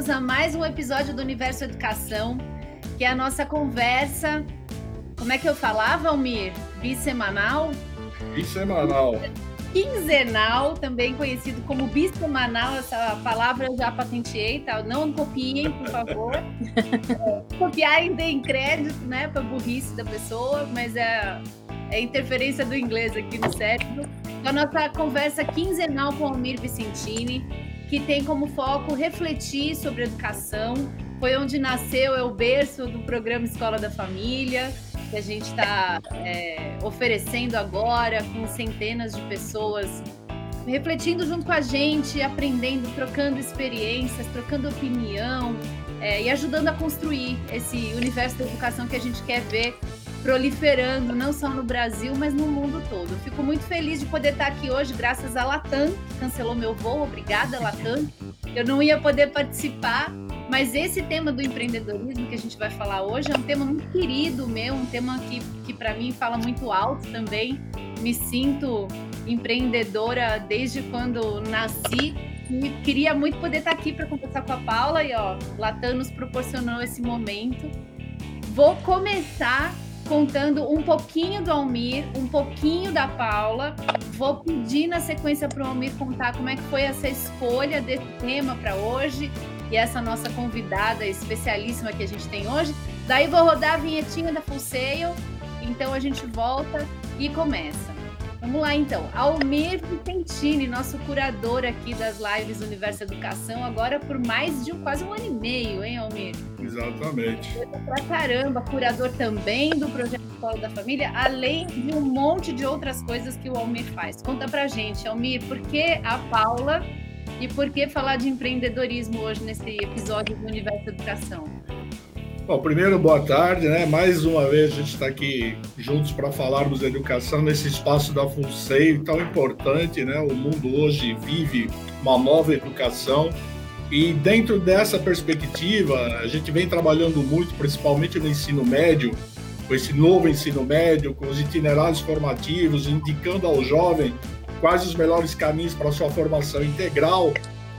bem-vindos a mais um episódio do Universo Educação, que é a nossa conversa. Como é que eu falava, Almir? Bissemanal? Bissemanal. Quinzenal, também conhecido como bissemanal, essa palavra eu já patenteei, tá? Não copiem, por favor. Copiar ainda em crédito, né, para burrice da pessoa, mas é, é interferência do inglês aqui no cérebro. Então, a nossa conversa quinzenal com Almir Vicentini, que tem como foco refletir sobre educação. Foi onde nasceu, é o berço do programa Escola da Família, que a gente está é, oferecendo agora com centenas de pessoas refletindo junto com a gente, aprendendo, trocando experiências, trocando opinião é, e ajudando a construir esse universo da educação que a gente quer ver proliferando, não só no Brasil, mas no mundo todo. fico muito feliz de poder estar aqui hoje, graças a Latam, que cancelou meu voo. Obrigada, Latam. Eu não ia poder participar, mas esse tema do empreendedorismo que a gente vai falar hoje é um tema muito querido meu, um tema que, que para mim fala muito alto também. Me sinto empreendedora desde quando nasci e queria muito poder estar aqui para conversar com a Paula e ó, Latam nos proporcionou esse momento. Vou começar contando um pouquinho do Almir, um pouquinho da Paula. Vou pedir na sequência para o Almir contar como é que foi essa escolha desse tema para hoje e essa nossa convidada especialíssima que a gente tem hoje. Daí vou rodar a vinhetinha da Full Sail, então a gente volta e começa. Vamos lá então. Almir Vicentini, nosso curador aqui das lives Universo Educação, agora por mais de um, quase um ano e meio, hein, Almir? Exatamente. Pra caramba, curador também do projeto Escola da Família, além de um monte de outras coisas que o Almir faz. Conta pra gente, Almir, por que a Paula e por que falar de empreendedorismo hoje nesse episódio do Universo Educação? Bom, primeiro, boa tarde, né? Mais uma vez a gente está aqui juntos para falarmos de educação nesse espaço da FUNSEI tão importante, né? O mundo hoje vive uma nova educação e dentro dessa perspectiva a gente vem trabalhando muito, principalmente no ensino médio, com esse novo ensino médio, com os itinerários formativos, indicando ao jovem quais os melhores caminhos para sua formação integral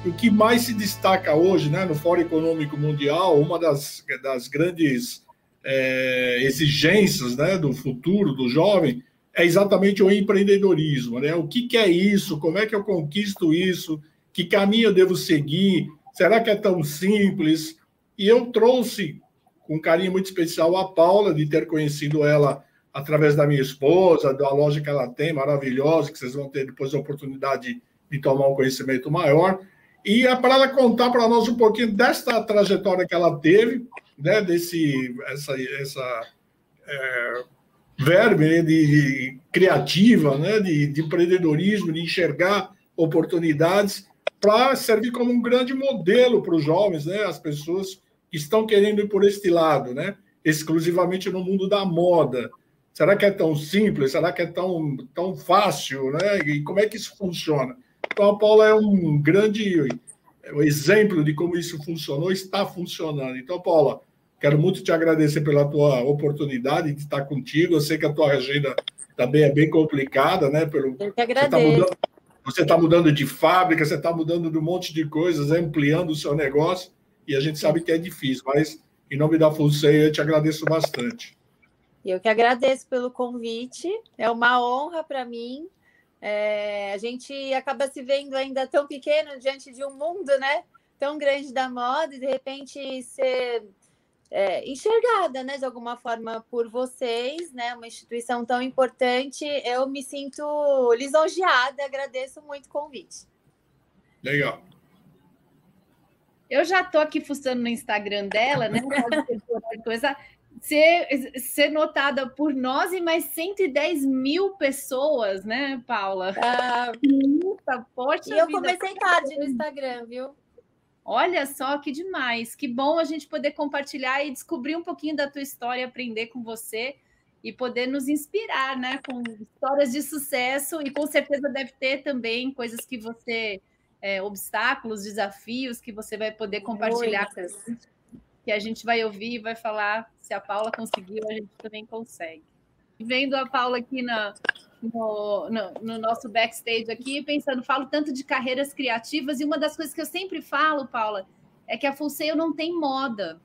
o que mais se destaca hoje, né, no Fórum Econômico Mundial, uma das, das grandes é, exigências né, do futuro do jovem é exatamente o empreendedorismo. Né? O que, que é isso? Como é que eu conquisto isso? Que caminho eu devo seguir? Será que é tão simples? E eu trouxe com carinho muito especial a Paula, de ter conhecido ela através da minha esposa, da loja que ela tem, maravilhosa, que vocês vão ter depois a oportunidade de tomar um conhecimento maior. E é para ela contar para nós um pouquinho desta trajetória que ela teve, né, desse essa, essa é, verbe né, de, de, criativa, né, de, de empreendedorismo, de enxergar oportunidades para servir como um grande modelo para os jovens, né, as pessoas que estão querendo ir por este lado, né, exclusivamente no mundo da moda. Será que é tão simples? Será que é tão, tão fácil? Né? E como é que isso funciona? Então, a Paula é um grande exemplo de como isso funcionou, está funcionando. Então, Paula, quero muito te agradecer pela tua oportunidade de estar contigo. Eu sei que a tua agenda também é bem complicada, né? Pelo, Eu que agradeço. Você está mudando, mudando, de fábrica, você está mudando de um monte de coisas, ampliando o seu negócio, e a gente sabe que é difícil, mas em nome da Fulcei, eu te agradeço bastante. Eu que agradeço pelo convite, é uma honra para mim é, a gente acaba se vendo ainda tão pequeno diante de um mundo, né? Tão grande da moda e de repente ser é, enxergada, né? De alguma forma por vocês, né? Uma instituição tão importante, eu me sinto lisonjeada. Agradeço muito o convite. Legal. Eu já estou aqui fuçando no Instagram dela, né? Coisa ser, ser notada por nós e mais 110 mil pessoas, né, Paula? Ah, poxa e eu comecei tarde no Instagram, viu? Olha só que demais, que bom a gente poder compartilhar e descobrir um pouquinho da tua história, aprender com você e poder nos inspirar, né, com histórias de sucesso e com certeza deve ter também coisas que você é, obstáculos, desafios que você vai poder compartilhar Muitas. com que a gente vai ouvir e vai falar se a Paula conseguiu, a gente também consegue. Vendo a Paula aqui na, no, no, no, nosso backstage aqui, pensando, falo tanto de carreiras criativas, e uma das coisas que eu sempre falo, Paula, é que a Full Sail não tem moda.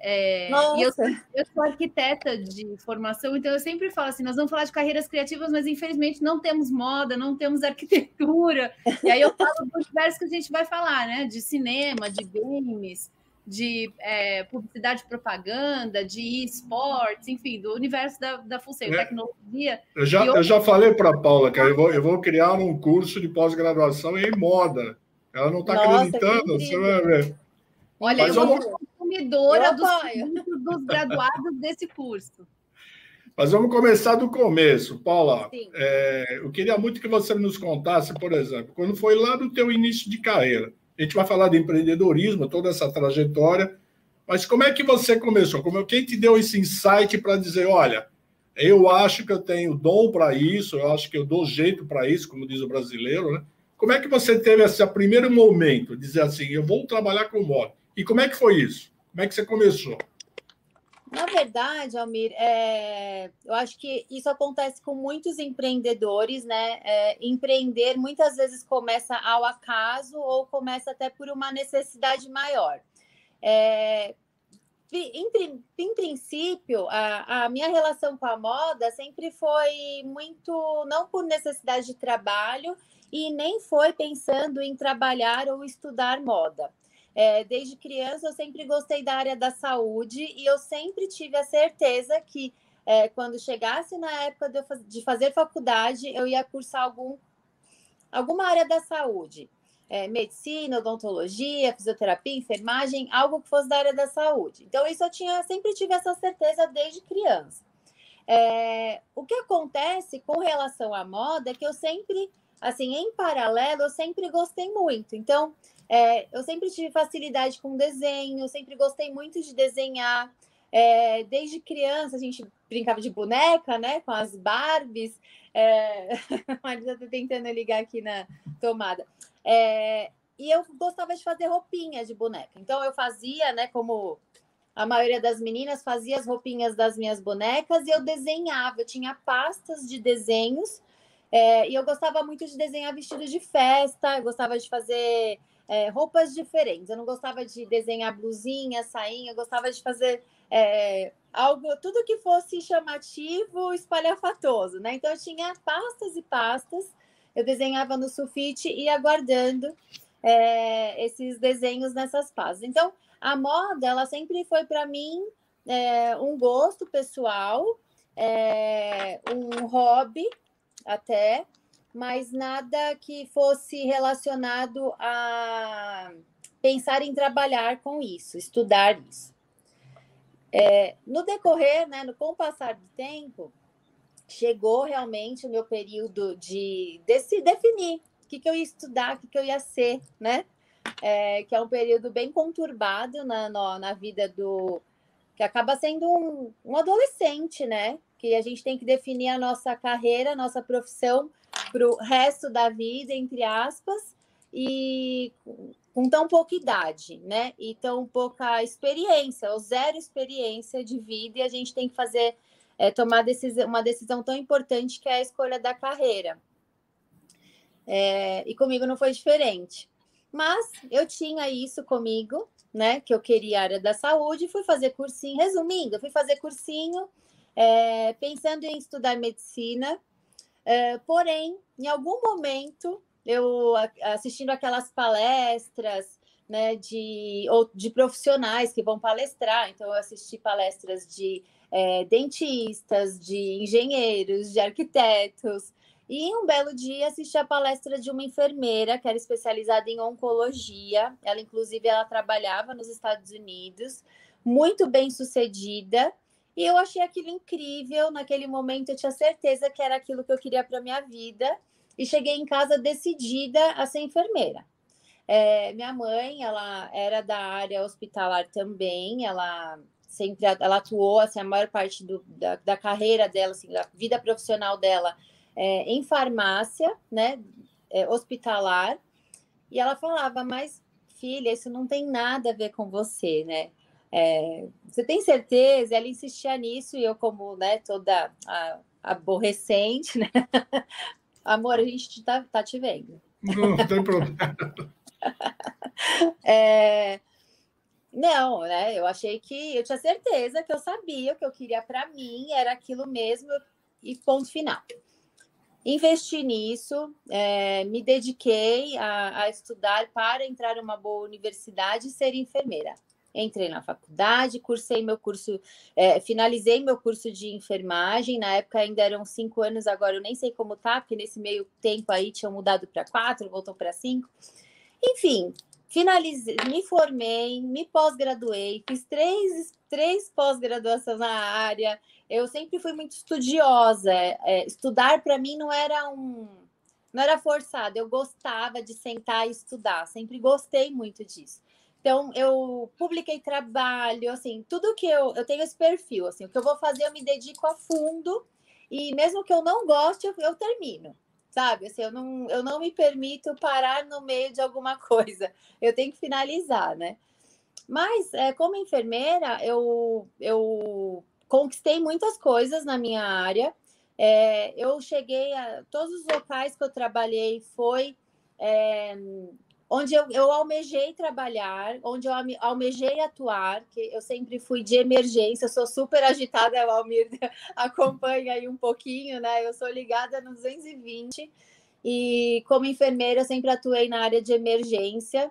É, e eu, eu, sou arquiteta de formação, então eu sempre falo assim: nós vamos falar de carreiras criativas, mas infelizmente não temos moda, não temos arquitetura. E aí eu falo do universo que a gente vai falar, né? De cinema, de games, de é, publicidade e propaganda, de esportes, enfim, do universo da, da Full é. tecnologia. Eu já, eu... eu já falei para a Paula que eu vou, eu vou criar um curso de pós-graduação em moda. Ela não está acreditando, você vai ver. Olha, Mas eu vou consumidora dos, dos graduados desse curso. Mas vamos começar do começo, Paula. É, eu queria muito que você nos contasse, por exemplo, quando foi lá do teu início de carreira. A gente vai falar de empreendedorismo, toda essa trajetória, mas como é que você começou? Como quem te deu esse insight para dizer, olha, eu acho que eu tenho dom para isso, eu acho que eu dou jeito para isso, como diz o brasileiro, né? Como é que você teve esse primeiro momento, dizer assim, eu vou trabalhar com moda? E como é que foi isso? Como é que você começou? Na verdade, Almir, é, eu acho que isso acontece com muitos empreendedores, né? É, empreender muitas vezes começa ao acaso ou começa até por uma necessidade maior. É, em, em, princípio, a, a, minha relação com a moda sempre foi muito, não por necessidade de trabalho, e nem foi pensando em trabalhar ou estudar moda. É, desde criança eu sempre gostei da área da saúde e eu sempre tive a certeza que é, quando chegasse na época de, de, fazer faculdade eu ia cursar algum, alguma área da saúde. É, medicina, odontologia, fisioterapia, enfermagem, algo que fosse da área da saúde. Então, isso eu tinha, sempre tive essa certeza desde criança. É, o que acontece com relação à moda é que eu sempre, assim, em paralelo, eu sempre gostei muito. Então, é, eu sempre tive facilidade com desenho, eu sempre gostei muito de desenhar. É, desde criança a gente brincava de boneca, né? Com as Barbies. É... a Marisa está tentando ligar aqui na tomada. É... E eu gostava de fazer roupinha de boneca. Então eu fazia, né? Como a maioria das meninas fazia as roupinhas das minhas bonecas e eu desenhava. Eu tinha pastas de desenhos é, e eu gostava muito de desenhar vestidos de festa. Eu gostava de fazer é, roupas diferentes. Eu não gostava de desenhar blusinha, sainha, eu gostava de fazer é, algo, tudo que fosse chamativo, espalhafatoso, né? Então eu tinha pastas e pastas, eu desenhava no sulfite e ia guardando é, esses desenhos nessas pastas. Então a moda, ela sempre foi para mim é, um gosto pessoal, é, um hobby até, mas nada que fosse relacionado a pensar em trabalhar com isso, estudar isso. É, no decorrer, né, no, com o passar do tempo, chegou realmente o meu período de, de se definir o que, que eu ia estudar, o que, que eu ia ser, né? É, que é um período bem conturbado na, na, na vida do. que acaba sendo um, um adolescente, né? Que a gente tem que definir a nossa carreira, a nossa profissão para o resto da vida, entre aspas, e com tão pouca idade, né? E tão pouca experiência, ou zero experiência de vida, e a gente tem que fazer, é, tomar decisão, uma decisão tão importante que é a escolha da carreira. É, e comigo não foi diferente. Mas eu tinha isso comigo, né? Que eu queria a área da saúde, fui fazer cursinho. Resumindo, fui fazer cursinho, é, pensando em estudar medicina, é, porém, em algum momento, eu assistindo aquelas palestras né, de, ou de profissionais que vão palestrar, então eu assisti palestras de é, dentistas, de engenheiros, de arquitetos, e um belo dia assisti a palestra de uma enfermeira que era especializada em oncologia. Ela, inclusive, ela trabalhava nos Estados Unidos, muito bem sucedida. E eu achei aquilo incrível. Naquele momento, eu tinha certeza que era aquilo que eu queria para minha vida. E cheguei em casa decidida a ser enfermeira. É, minha mãe, ela era da área hospitalar também. Ela sempre ela atuou assim, a maior parte do, da, da carreira dela, assim, da vida profissional dela, é, em farmácia, né, é, hospitalar. E ela falava, mas filha, isso não tem nada a ver com você, né? É, você tem certeza? Ela insistia nisso e eu, como né, toda a, aborrecente, né? Amor, a gente tá, tá te vendo. Não, não tem problema. é, Não, né? Eu achei que eu tinha certeza que eu sabia o que eu queria para mim, era aquilo mesmo e ponto final. Investi nisso, é, me dediquei a, a, estudar para entrar em uma boa universidade e ser enfermeira. Entrei na faculdade, cursei meu curso, é, finalizei meu curso de enfermagem. Na época ainda eram cinco anos, agora eu nem sei como tá, porque nesse meio tempo aí tinham mudado para quatro, voltou para cinco. Enfim, finalizei, me formei, me pós-graduei, fiz três, três pós-graduações na área. Eu sempre fui muito estudiosa. É, estudar para mim não era um, não era forçado. Eu gostava de sentar e estudar. Sempre gostei muito disso. Então eu publiquei trabalho, assim, tudo que eu eu tenho esse perfil, assim, o que eu vou fazer eu me dedico a fundo e mesmo que eu não goste eu, eu termino sabe? Assim, eu não, eu não me permito parar no meio de alguma coisa. Eu tenho que finalizar, né? Mas, é, como enfermeira, eu, eu conquistei muitas coisas na minha área. É, eu cheguei a todos os locais que eu trabalhei foi é, onde eu, eu, almejei trabalhar, onde eu almejei atuar, que eu sempre fui de emergência, sou super agitada, o Almir acompanha aí um pouquinho, né? Eu sou ligada no 220 e como enfermeira sempre atuei na área de emergência.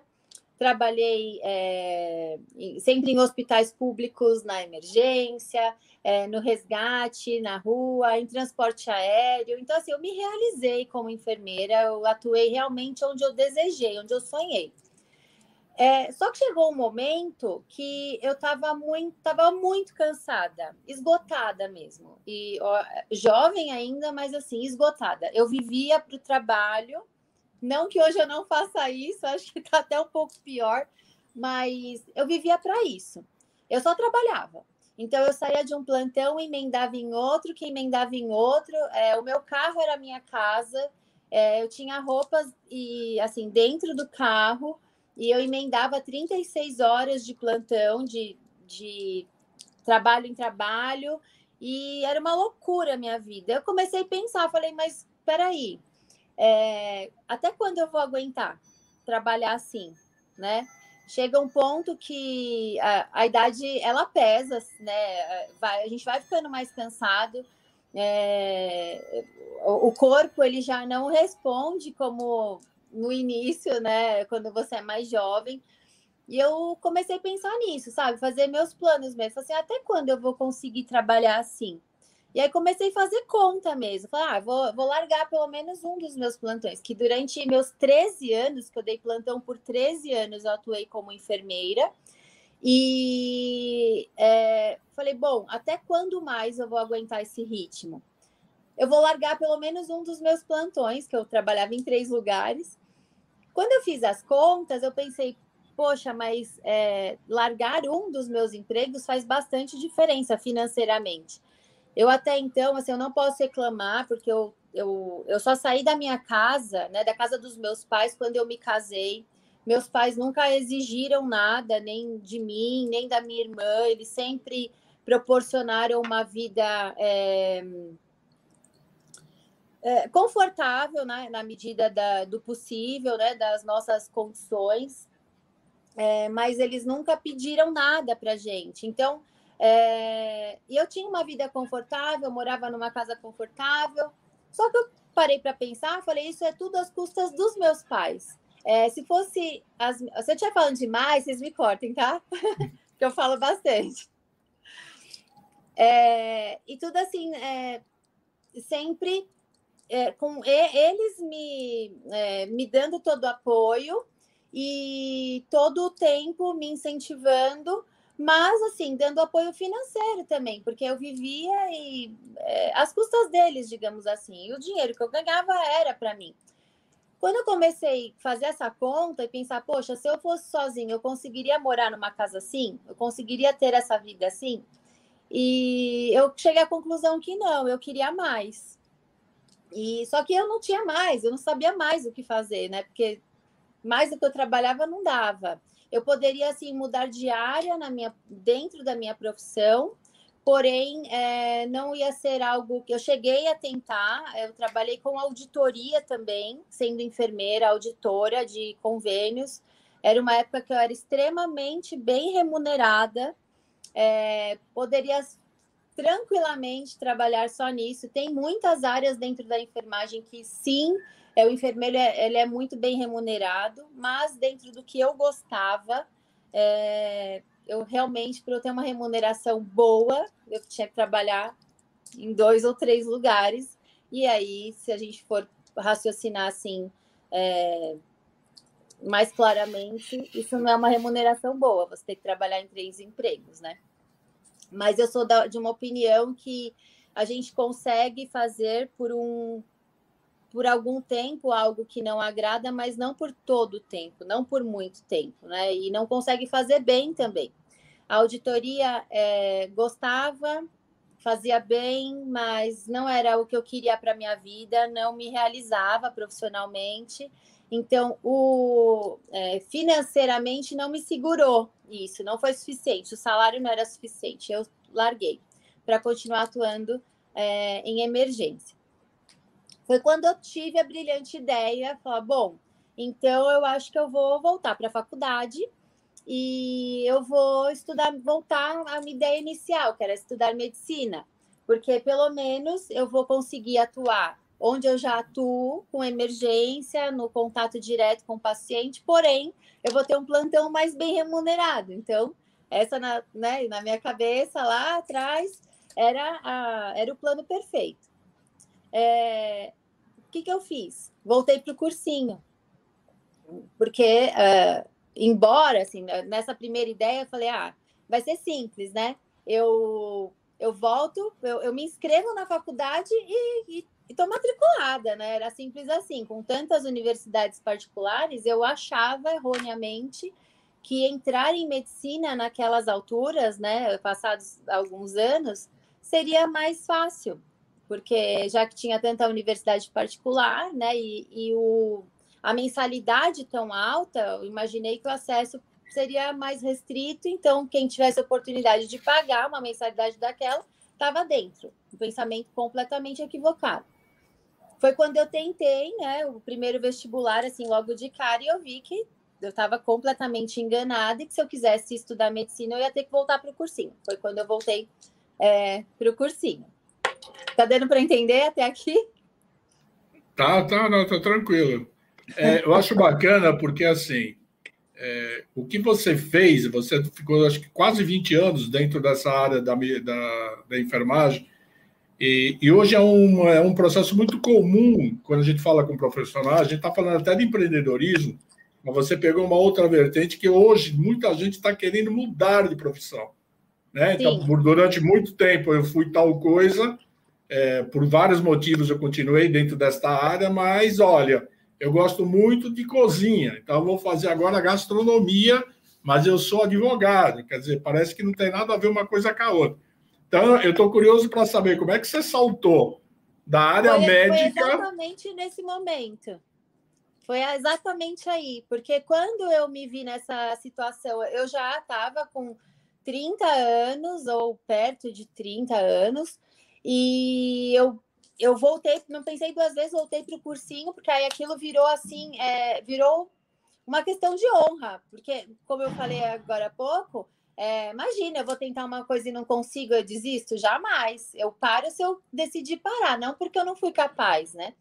Trabalhei é, sempre em hospitais públicos na emergência, é, no resgate, na rua, em transporte aéreo. Então, assim, eu me realizei como enfermeira, eu atuei realmente onde eu desejei, onde eu sonhei. É, só que chegou um momento que eu estava muito, tava muito cansada, esgotada mesmo. E ó, jovem ainda, mas assim, esgotada. Eu vivia para o trabalho, não que hoje eu não faça isso, acho que está até um pouco pior, mas eu vivia para isso. Eu só trabalhava. Então eu saía de um plantão, emendava em outro, que emendava em outro. É, o meu carro era a minha casa. É, eu tinha roupas e assim dentro do carro e eu emendava 36 horas de plantão, de, de trabalho em trabalho, e era uma loucura a minha vida. Eu comecei a pensar, falei, mas peraí, é, até quando eu vou aguentar trabalhar assim, né? chega um ponto que a, a, idade ela pesa, né? Vai, a gente vai ficando mais cansado. É, o, o corpo ele já não responde como no início, né? Quando você é mais jovem. E eu comecei a pensar nisso, sabe? Fazer meus planos mesmo. Assim, até quando eu vou conseguir trabalhar assim? E aí comecei a fazer conta mesmo. Falei, ah, vou, vou largar pelo menos um dos meus plantões, que durante meus 13 anos, que eu dei plantão por 13 anos, eu atuei como enfermeira. E é, falei, bom, até quando mais eu vou aguentar esse ritmo? Eu vou largar pelo menos um dos meus plantões, que eu trabalhava em três lugares. Quando eu fiz as contas, eu pensei, poxa, mas é, largar um dos meus empregos faz bastante diferença financeiramente. Eu até então, assim, eu não posso reclamar, porque eu, eu, eu só saí da minha casa, né, da casa dos meus pais, quando eu me casei. Meus pais nunca exigiram nada, nem de mim, nem da minha irmã. Eles sempre proporcionaram uma vida é, é, confortável, né, na medida da, do possível, né, das nossas condições. É, mas eles nunca pediram nada para gente. Então, é, e eu tinha uma vida confortável, morava numa casa confortável. Só que eu parei para pensar, falei, isso é tudo às custas dos meus pais. É, se fosse. As, se eu estiver falando demais, vocês me cortem, tá? Porque eu falo bastante. É, e tudo assim, é, sempre é, com eles me, é, me dando todo o apoio e todo o tempo me incentivando mas assim, dando apoio financeiro também, porque eu vivia e é, as custas deles, digamos assim, e o dinheiro que eu ganhava era para mim. Quando eu comecei a fazer essa conta e pensar, poxa, se eu fosse sozinha, eu conseguiria morar numa casa assim? Eu conseguiria ter essa vida assim? E eu cheguei à conclusão que não, eu queria mais. E só que eu não tinha mais, eu não sabia mais o que fazer, né? Porque mais do que eu trabalhava não dava. Eu poderia assim mudar de área na minha, dentro da minha profissão, porém é, não ia ser algo que eu cheguei a tentar. Eu trabalhei com auditoria também, sendo enfermeira, auditora de convênios. Era uma época que eu era extremamente bem remunerada, é, poderia tranquilamente trabalhar só nisso. Tem muitas áreas dentro da enfermagem que sim, é, o enfermeiro é, ele é muito bem remunerado, mas dentro do que eu gostava, é, eu realmente, para eu ter uma remuneração boa, eu tinha que trabalhar em dois ou três lugares. E aí, se a gente for raciocinar assim, é, mais claramente, isso não é uma remuneração boa, você tem que trabalhar em três empregos, né? Mas eu sou da, de uma opinião que a gente consegue fazer por um por algum tempo algo que não agrada, mas não por todo o tempo, não por muito tempo, né? E não consegue fazer bem também. A auditoria é, gostava, fazia bem, mas não era o que eu queria para minha vida, não me realizava profissionalmente. Então, o, é, financeiramente não me segurou isso, não foi suficiente, o salário não era suficiente, eu larguei para continuar atuando é, em emergência. Foi quando eu tive a brilhante ideia, falar, bom, então eu acho que eu vou voltar para a faculdade e eu vou estudar, voltar à minha ideia inicial, que era estudar medicina, porque pelo menos eu vou conseguir atuar onde eu já atuo com emergência, no contato direto com o paciente, porém, eu vou ter um plantão mais bem remunerado. Então, essa na, né, na minha cabeça lá atrás era, a, era o plano perfeito. É, o que, que eu fiz? Voltei para o cursinho, porque, uh, embora, assim, nessa primeira ideia, eu falei, ah, vai ser simples, né? Eu, eu volto, eu, eu me inscrevo na faculdade e, e estou matriculada, né? Era simples assim. Com tantas universidades particulares, eu achava erroneamente que entrar em medicina naquelas alturas, né, passados alguns anos, seria mais fácil, porque já que tinha tanta universidade particular, né, e, e o, a mensalidade tão alta, eu imaginei que o acesso seria mais restrito, então quem tivesse oportunidade de pagar uma mensalidade daquela estava dentro. Um pensamento completamente equivocado foi quando eu tentei, né, o primeiro vestibular, assim, logo de cara, e eu vi que eu estava completamente enganada e que se eu quisesse estudar medicina, eu ia ter que voltar para o cursinho. Foi quando eu voltei é, para o cursinho. Tá dando para entender até aqui? Tá, tá, não, tá tranquilo. É, eu acho bacana porque, assim, é, o que você fez, você ficou, acho que quase 20 anos dentro dessa área da, da, da enfermagem, e, e, hoje é um, é um processo muito comum quando a gente fala com profissionais, a gente está falando até de empreendedorismo, mas você pegou uma outra vertente que hoje muita gente está querendo mudar de profissão. Né? Então, por, durante muito tempo eu fui tal coisa, é, por vários motivos eu continuei dentro desta área, mas olha, eu gosto muito de cozinha, então vou fazer agora gastronomia, mas eu sou advogado, quer dizer, parece que não tem nada a ver uma coisa com a outra. Então, eu estou curioso para saber como é que você saltou da área foi, médica. Foi exatamente nesse momento. Foi exatamente aí, porque quando eu me vi nessa situação, eu já estava com 30 anos, ou perto de 30 anos, e eu, eu voltei, não pensei duas vezes, voltei para o cursinho, porque aí aquilo virou assim, é, virou uma questão de honra, porque, como eu falei agora há pouco, é, imagina, eu vou tentar uma coisa e não consigo, eu desisto? Jamais. Eu paro se eu decidir parar, não porque eu não fui capaz, né?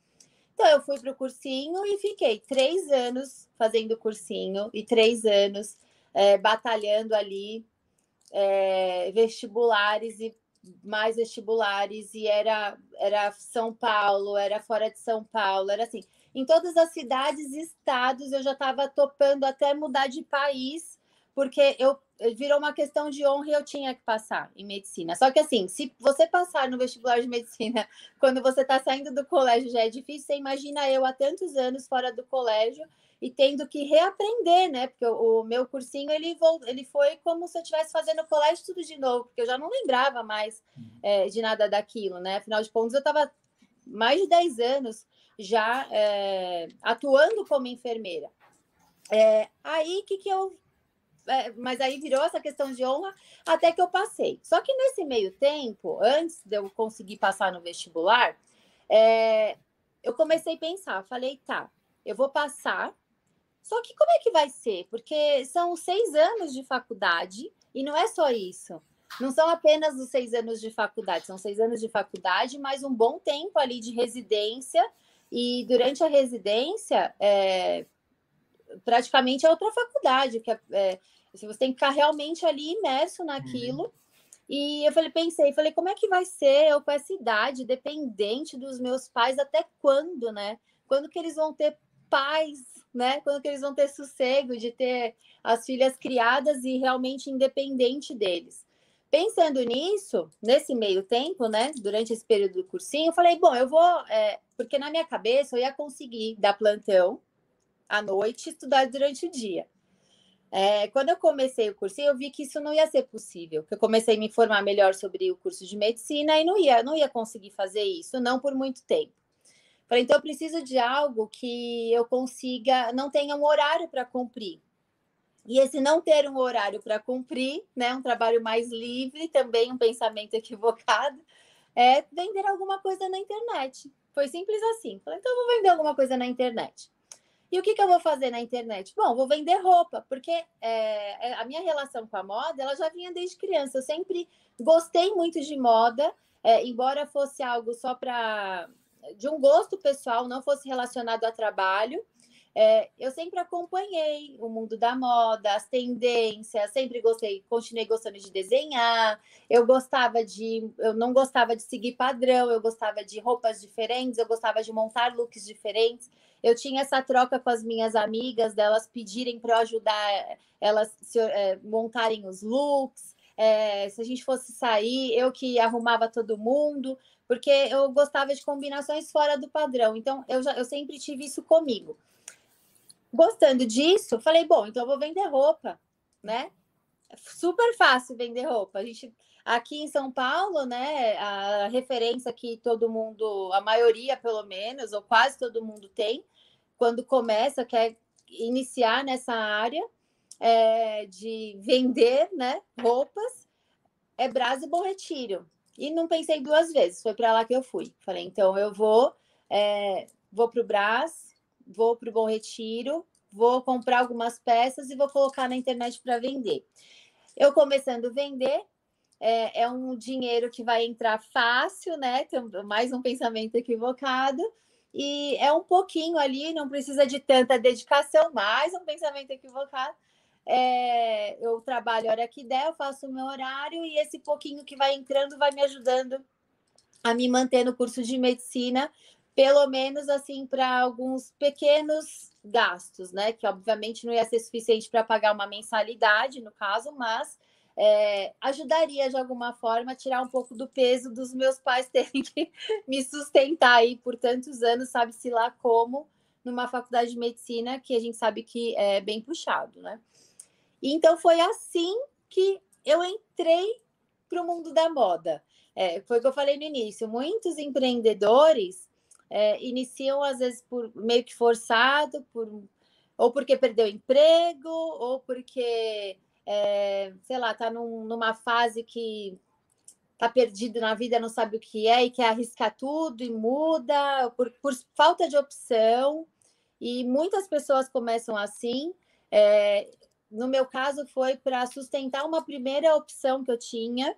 Então, eu fui para o cursinho e fiquei três anos fazendo cursinho e três anos é, batalhando ali é, vestibulares e mais vestibulares e era era São Paulo, era fora de São Paulo, era assim. Em todas as cidades e estados eu já estava topando até mudar de país, porque eu virou uma questão de honra e eu tinha que passar em medicina. Só que assim, se você passar no vestibular de medicina quando você está saindo do colégio já é difícil, você imagina eu há tantos anos fora do colégio e tendo que reaprender, né? Porque o, o meu cursinho ele, ele foi como se eu estivesse fazendo o colégio tudo de novo, porque eu já não lembrava mais é, de nada daquilo, né? Afinal de contas, eu estava mais de 10 anos já é, atuando como enfermeira. É, aí que, que eu é, mas aí virou essa questão de honra até que eu passei. Só que nesse meio tempo, antes de eu conseguir passar no vestibular, é, eu comecei a pensar, falei, tá, eu vou passar, Só que como é que vai ser? Porque são seis anos de faculdade e não é só isso. Não são apenas os seis anos de faculdade, são seis anos de faculdade, mais um bom tempo ali de residência. E durante a residência, é, praticamente é outra faculdade, que é, é, você tem que ficar realmente ali imerso naquilo. Uhum. E eu falei, pensei, falei, como é que vai ser eu com essa idade, dependente dos meus pais, até quando, né? Quando que eles vão ter paz, né? Quando que eles vão ter sossego de ter as filhas criadas e realmente independente deles. Pensando nisso, nesse meio tempo, né, durante esse período do cursinho, eu falei, bom, eu vou, é, porque na minha cabeça eu ia conseguir dar plantão à noite e estudar durante o dia. É, quando eu comecei o cursinho, eu vi que isso não ia ser possível, que eu comecei a me informar melhor sobre o curso de medicina e não ia, não ia conseguir fazer isso, não por muito tempo. Falei, então eu preciso de algo que eu consiga, não tenha um horário para cumprir. E esse não ter um horário para cumprir, né, um trabalho mais livre, também um pensamento equivocado, é vender alguma coisa na internet. Foi simples assim. Falei, então eu vou vender alguma coisa na internet. E o que, que eu vou fazer na internet? Bom, vou vender roupa, porque é, é a minha relação com a moda, ela já vinha desde criança. Eu sempre gostei muito de moda, é, embora fosse algo só para de um gosto pessoal, não fosse relacionado a trabalho. É, eu sempre acompanhei o mundo da moda, as tendências, sempre gostei, continuei gostando de desenhar. Eu gostava de, eu não gostava de seguir padrão, eu gostava de roupas diferentes, eu gostava de montar looks diferentes. Eu tinha essa troca com as minhas amigas, delas pedirem para eu ajudar elas se, é, montarem os looks. É, se a gente fosse sair, eu que arrumava todo mundo, porque eu gostava de combinações fora do padrão. Então, eu, já, eu sempre tive isso comigo. Gostando disso, falei, bom, então eu vou vender roupa, né? Super fácil vender roupa. A gente aqui em São Paulo, né, a referência que todo mundo, a maioria pelo menos, ou quase todo mundo tem, quando começa, quer iniciar nessa área é, de vender, né, roupas, é Brás e Bom Retiro. E não pensei duas vezes, foi para lá que eu fui. Falei, então eu vou, é, vou para o Brás, vou para o Bom Retiro, vou comprar algumas peças e vou colocar na internet para vender. Eu começando a vender, é, é, um dinheiro que vai entrar fácil, né? Mais um pensamento equivocado. E é um pouquinho ali, não precisa de tanta dedicação, mais um pensamento equivocado. É, eu trabalho a hora que der, eu faço o meu horário e esse pouquinho que vai entrando vai me ajudando a me manter no curso de medicina pelo menos assim para alguns pequenos gastos, né? Que obviamente não ia ser suficiente para pagar uma mensalidade, no caso, mas é, ajudaria de alguma forma a tirar um pouco do peso dos meus pais terem que me sustentar aí por tantos anos, sabe-se lá como, numa faculdade de medicina que a gente sabe que é bem puxado, né? E então foi assim que eu entrei para o mundo da moda. É, foi o que eu falei no início. Muitos empreendedores é, iniciam às vezes por meio que forçado, por, ou porque perdeu emprego, ou porque, é, sei lá, está num, numa fase que está perdido na vida, não sabe o que é e quer arriscar tudo e muda, por, por falta de opção. E muitas pessoas começam assim. É, no meu caso, foi para sustentar uma primeira opção que eu tinha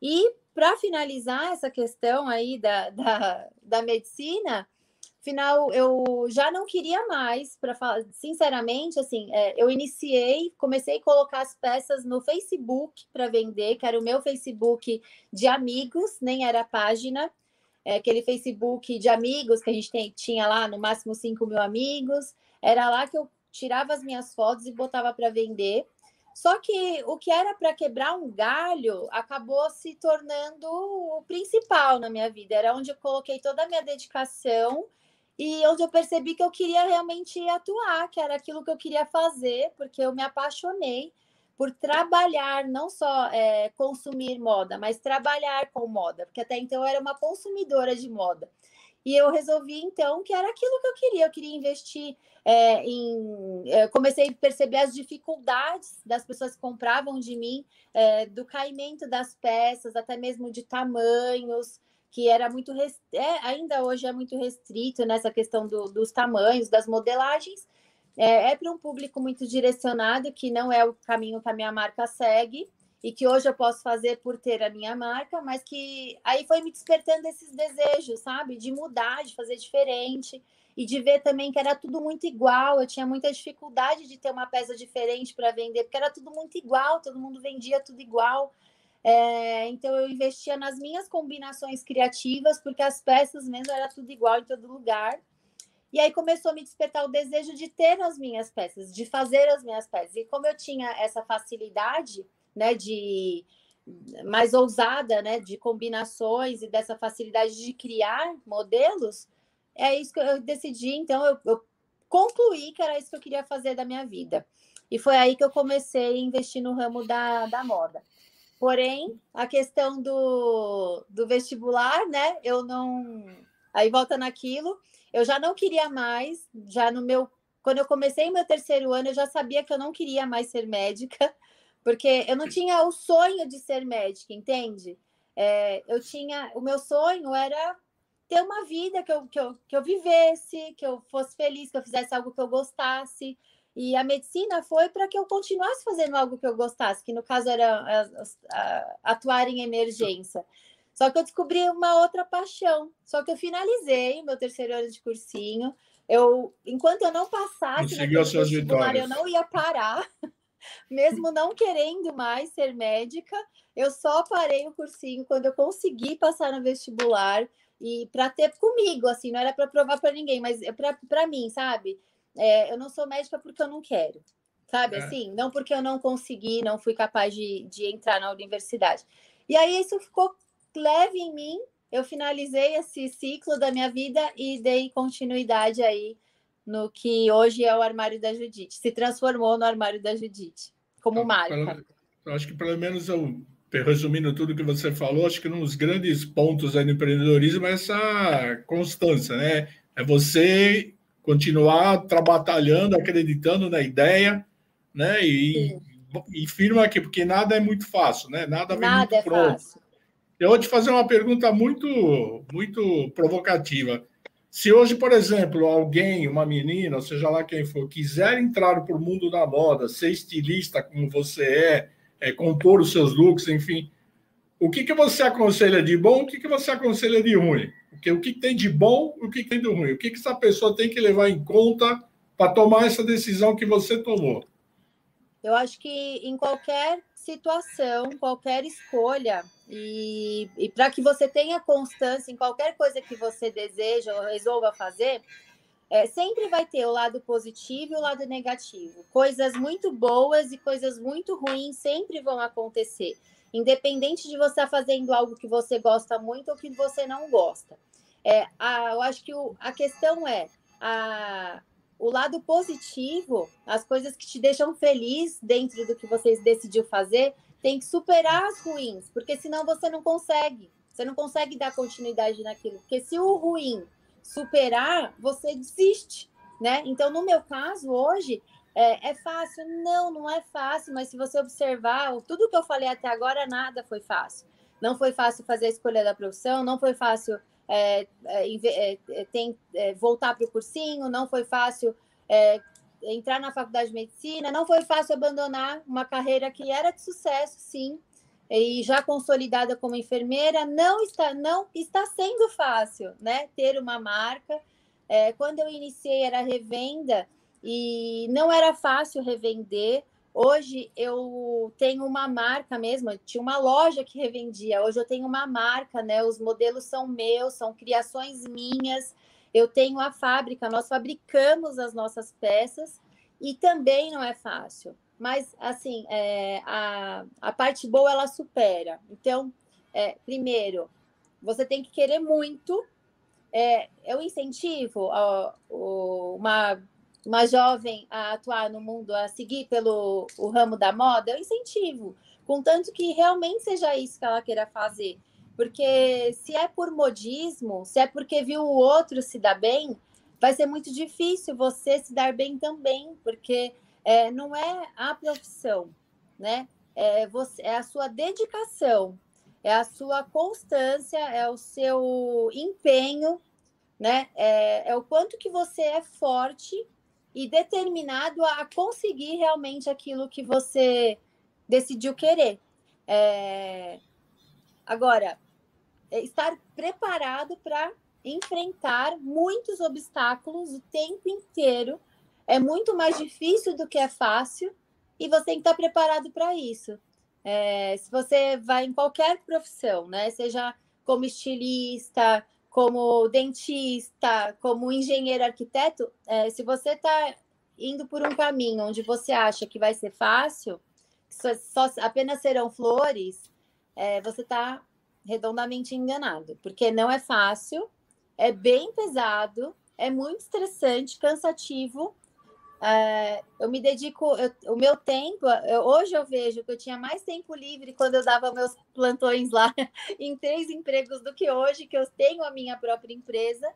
e para finalizar essa questão aí da, da, da medicina, final eu já não queria mais para falar sinceramente assim é, eu iniciei comecei a colocar as peças no Facebook para vender que era o meu Facebook de amigos nem era página. É, aquele Facebook de amigos que a gente tem, tinha lá no máximo 5 mil amigos. Era lá que eu tirava as minhas fotos e botava para vender só que o que era para quebrar um galho acabou se tornando o principal na minha vida. Era onde eu coloquei toda a minha dedicação e onde eu percebi que eu queria realmente atuar, que era aquilo que eu queria fazer, porque eu me apaixonei por trabalhar, não só é, consumir moda, mas trabalhar com moda, porque até então eu era uma consumidora de moda. E eu resolvi, então, que era aquilo que eu queria. Eu queria investir é, em. É, comecei a perceber as dificuldades das pessoas que compravam de mim, é, do caimento das peças, até mesmo de tamanhos, que era muito. Rest... É, ainda hoje é muito restrito nessa questão do, dos tamanhos, das modelagens. é, é para um público muito direcionado, que não é o caminho que a minha marca segue, e que hoje eu posso fazer por ter a minha marca, mas que aí foi me despertando esses desejos, sabe? De mudar, de fazer diferente e de ver também que era tudo muito igual. Eu tinha muita dificuldade de ter uma peça diferente para vender, porque era tudo muito igual, todo mundo vendia tudo igual. É, então eu investia nas minhas combinações criativas, porque as peças mesmo era tudo igual em todo lugar. E aí começou a me despertar o desejo de ter as minhas peças, de fazer as minhas peças. E como eu tinha essa facilidade, né, de mais ousada, né, de combinações e dessa facilidade de criar modelos, é isso que eu decidi. Então, eu, eu concluí que era isso que eu queria fazer da minha vida. E foi aí que eu comecei a investir no ramo da, da moda. Porém, a questão do, do vestibular, né? Eu não. Aí volta naquilo, eu já não queria mais, já no meu. Quando eu comecei meu terceiro ano, eu já sabia que eu não queria mais ser médica, porque eu não tinha o sonho de ser médica, entende? É, eu tinha. O meu sonho era ter uma vida que eu, que, eu, que eu vivesse, que eu fosse feliz, que eu fizesse algo que eu gostasse. E a medicina foi para que eu continuasse fazendo algo que eu gostasse, que no caso era atuar em emergência. Só que eu descobri uma outra paixão. Só que eu finalizei meu terceiro ano de cursinho. Eu, enquanto eu não passasse no vestibular, eu não ia parar. Mesmo não querendo mais ser médica, eu só parei o cursinho quando eu consegui passar no vestibular e para ter comigo, assim, não era para provar para ninguém, mas é para mim, sabe? É, eu não sou médica porque eu não quero, sabe? É. Assim, não porque eu não consegui, não fui capaz de, de entrar na universidade. E aí isso ficou leve em mim. Eu finalizei esse ciclo da minha vida e dei continuidade aí no que hoje é o armário da Judite. Se transformou no armário da Judite, como marca. Eu acho que pelo menos eu, resumindo tudo que você falou, acho que um dos grandes pontos no empreendedorismo é essa constância, né? É você continuar trabalhando, acreditando na ideia, né? E, e firma aqui, porque nada é muito fácil, né? Nada, vem nada muito é pronto. Fácil. Eu vou te fazer uma pergunta muito, muito provocativa. Se hoje, por exemplo, alguém, uma menina, seja lá quem for, quiser entrar para o mundo da moda, ser estilista como você é, é, compor os seus looks, enfim, o que, que você aconselha de bom, o que, que você aconselha de ruim? Porque o que tem de bom, o que tem de ruim? O que, que essa pessoa tem que levar em conta para tomar essa decisão que você tomou? Eu acho que em qualquer situação, qualquer escolha, e, e para que você tenha constância em qualquer coisa que você deseja ou resolva fazer, é, sempre vai ter o lado positivo e o lado negativo. Coisas muito boas e coisas muito ruins sempre vão acontecer, independente de você estar fazendo algo que você gosta muito ou que você não gosta. É, a, eu acho que o, a questão é a, o lado positivo, as coisas que te deixam feliz dentro do que você decidiu fazer, tem que superar as ruins, porque senão você não consegue. Você não consegue dar continuidade naquilo. Porque se o ruim superar, você desiste, né? Então, no meu caso, hoje, é, é, fácil? Não, não é fácil, mas se você observar, tudo que eu falei até agora, nada foi fácil. Não foi fácil fazer a escolha da profissão, não foi fácil é, é, é, é tem, é, voltar para o cursinho, não foi fácil entrar na faculdade de medicina, não foi fácil abandonar uma carreira que era de sucesso, sim, e já consolidada como enfermeira, não está, não está sendo fácil, né? Ter uma marca. Quando eu iniciei era revenda e não era fácil revender. Hoje eu tenho uma marca mesmo, tinha uma loja que revendia. Hoje eu tenho uma marca, né? Os modelos são meus, são criações minhas. Eu tenho a fábrica, nós fabricamos as nossas peças e também não é fácil. Mas, assim, é, a, a parte boa ela supera. Então, é, primeiro, você tem que querer muito. É, eu incentivo uma, uma jovem a atuar no mundo, a seguir pelo o ramo da moda, eu incentivo, contanto que realmente seja isso que ela queira fazer. Porque se é por modismo, se é porque viu o outro se dar bem, vai ser muito difícil você se dar bem também, porque é, não é a profissão, né? É, você, é a sua dedicação, é a sua constância, é o seu empenho, né? É, é o quanto que você é forte e determinado a conseguir realmente aquilo que você decidiu querer. É... Agora, é estar preparado para enfrentar muitos obstáculos o tempo inteiro é muito mais difícil do que é fácil e você tem que estar preparado para isso. É, se você vai em qualquer profissão, né, seja como estilista, como dentista, como engenheiro arquiteto, é, se você está indo por um caminho onde você acha que vai ser fácil, só, só apenas serão flores, é, você está redondamente enganado, porque não é fácil, é bem pesado, é muito estressante, cansativo. É, eu me dedico, eu, o meu tempo, eu, hoje eu vejo que eu tinha mais tempo livre quando eu dava meus plantões lá em três empregos do que hoje, que eu tenho a minha própria empresa,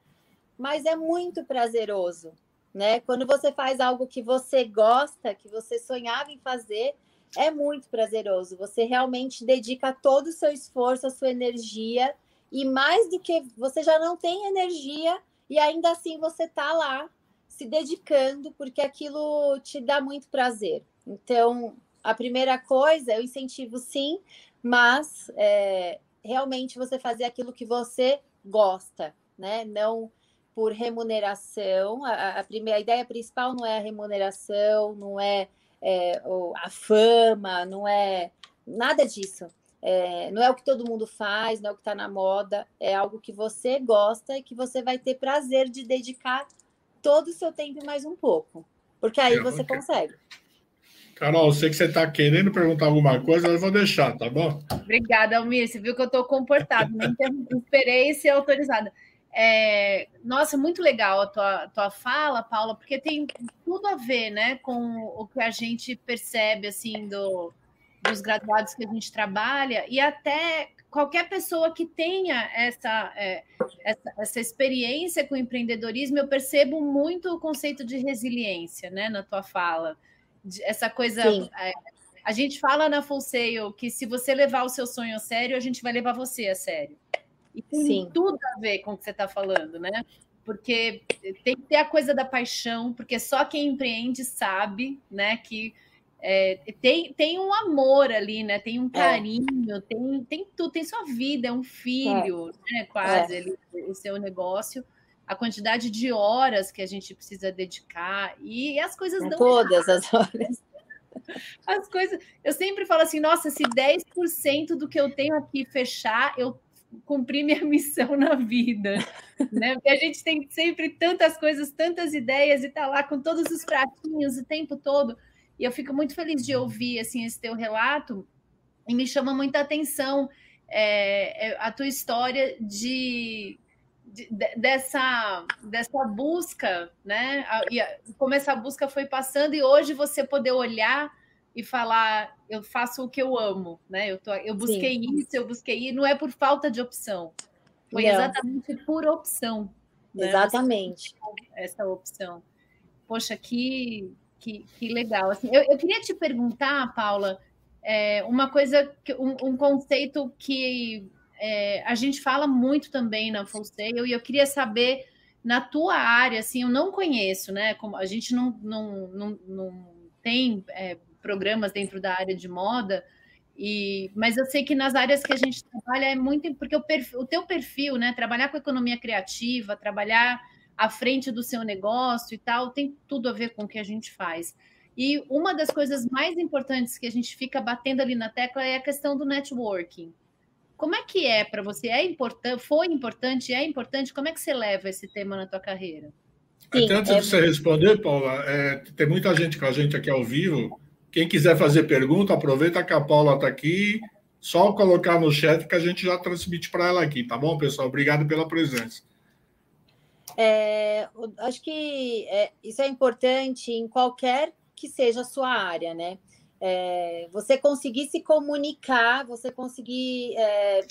mas é muito prazeroso, né? Quando você faz algo que você gosta, que você sonhava em fazer, é muito prazeroso. Você realmente dedica todo o seu esforço, a sua energia, e mais do que você já não tem energia, e ainda assim você está lá se dedicando, porque aquilo te dá muito prazer. Então, a primeira coisa, eu incentivo sim, mas é, realmente você fazer aquilo que você gosta, né? Não por remuneração. A, a, primeira a ideia principal não é a remuneração, não é é, a fama, não é nada disso. É, não é o que todo mundo faz, não é o que está na moda, é algo que você gosta e que você vai ter prazer de dedicar todo o seu tempo e mais um pouco. Porque aí você consegue. Carol, sei que você está querendo perguntar alguma coisa, eu vou deixar, tá bom? Obrigada, Almir. Você viu que eu estou comportada, nem esperei ser autorizada. É, nossa, muito legal a tua, tua fala, Paula, porque tem tudo a ver né, com o que a gente percebe assim do, dos graduados que a gente trabalha e até qualquer pessoa que tenha essa, é, essa, essa, experiência com empreendedorismo, eu percebo muito o conceito de resiliência né, na tua fala. Essa coisa. É, a gente fala na Full Sail que se você levar o seu sonho a sério, a gente vai levar você a sério. E tem Sim. tudo a ver com o que você está falando, né? Porque tem que ter a coisa da paixão, porque só quem empreende sabe, né, que é, tem, tem um amor ali, né? Tem um é. carinho, é. tem, tem tudo, tem sua vida, é um filho, é. né? Quase é. ali, o seu negócio, a quantidade de horas que a gente precisa dedicar e, as coisas dão todas errado. as horas. As coisas, eu sempre falo assim, nossa, se 10% do que eu tenho aqui fechar, eu cumprir minha missão na vida, né? Porque a gente tem sempre tantas coisas, tantas ideias e tá lá com todos os pratinhos o tempo todo. E eu fico muito feliz de ouvir assim esse teu relato e me chama muita atenção é, é a tua história de, de, dessa dessa busca, né? E como essa busca foi passando e hoje você poder olhar e falar eu faço o que eu amo, né? Eu, tô, eu busquei Sim. isso, eu busquei, não é por falta de opção, foi não. exatamente por opção. Né? Exatamente. Essa opção. Poxa, que, que, que legal. Assim, eu, eu queria te perguntar, Paula, é, uma coisa, um, um conceito que é, a gente fala muito também na Full Sail, e eu queria saber na tua área, assim, eu não conheço, né? Como a gente não, não, não, não tem é, programas dentro da área de moda, e, mas eu sei que nas áreas que a gente trabalha é muito porque o, perfil, o teu perfil, né? Trabalhar com economia criativa, trabalhar à frente do seu negócio e tal, tem tudo a ver com o que a gente faz. E uma das coisas mais importantes que a gente fica batendo ali na tecla é a questão do networking. Como é que é para você? É importante? Foi importante? É importante? Como é que você leva esse tema na tua carreira? Sim, Até antes é... de você responder, Paula, é, tem muita gente com a gente aqui ao vivo quem quiser fazer pergunta, aproveita que a Paula está aqui. Só colocar no chat que a gente já transmite para ela aqui, tá bom, pessoal? Obrigado pela presença. É, acho que é, isso é importante em qualquer que seja a sua área, né? É, você conseguir se comunicar, você conseguir é,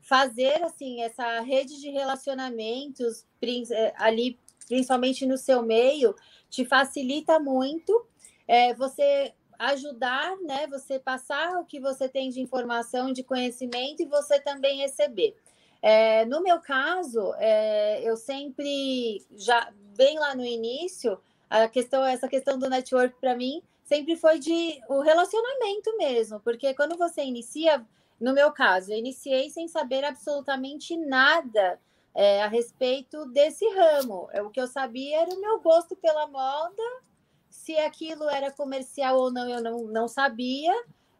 fazer assim essa rede de relacionamentos é, ali, principalmente no seu meio, te facilita muito. É, você ajudar, né? Você passar o que você tem de informação, de conhecimento e você também receber. É, no meu caso, é, eu sempre, já bem lá no início, a questão, essa questão do network para mim sempre foi de o relacionamento mesmo, porque quando você inicia, no meu caso, eu iniciei sem saber absolutamente nada é, a respeito desse ramo. É, o que eu sabia era o meu gosto pela moda, se aquilo era comercial ou não, eu não, não sabia.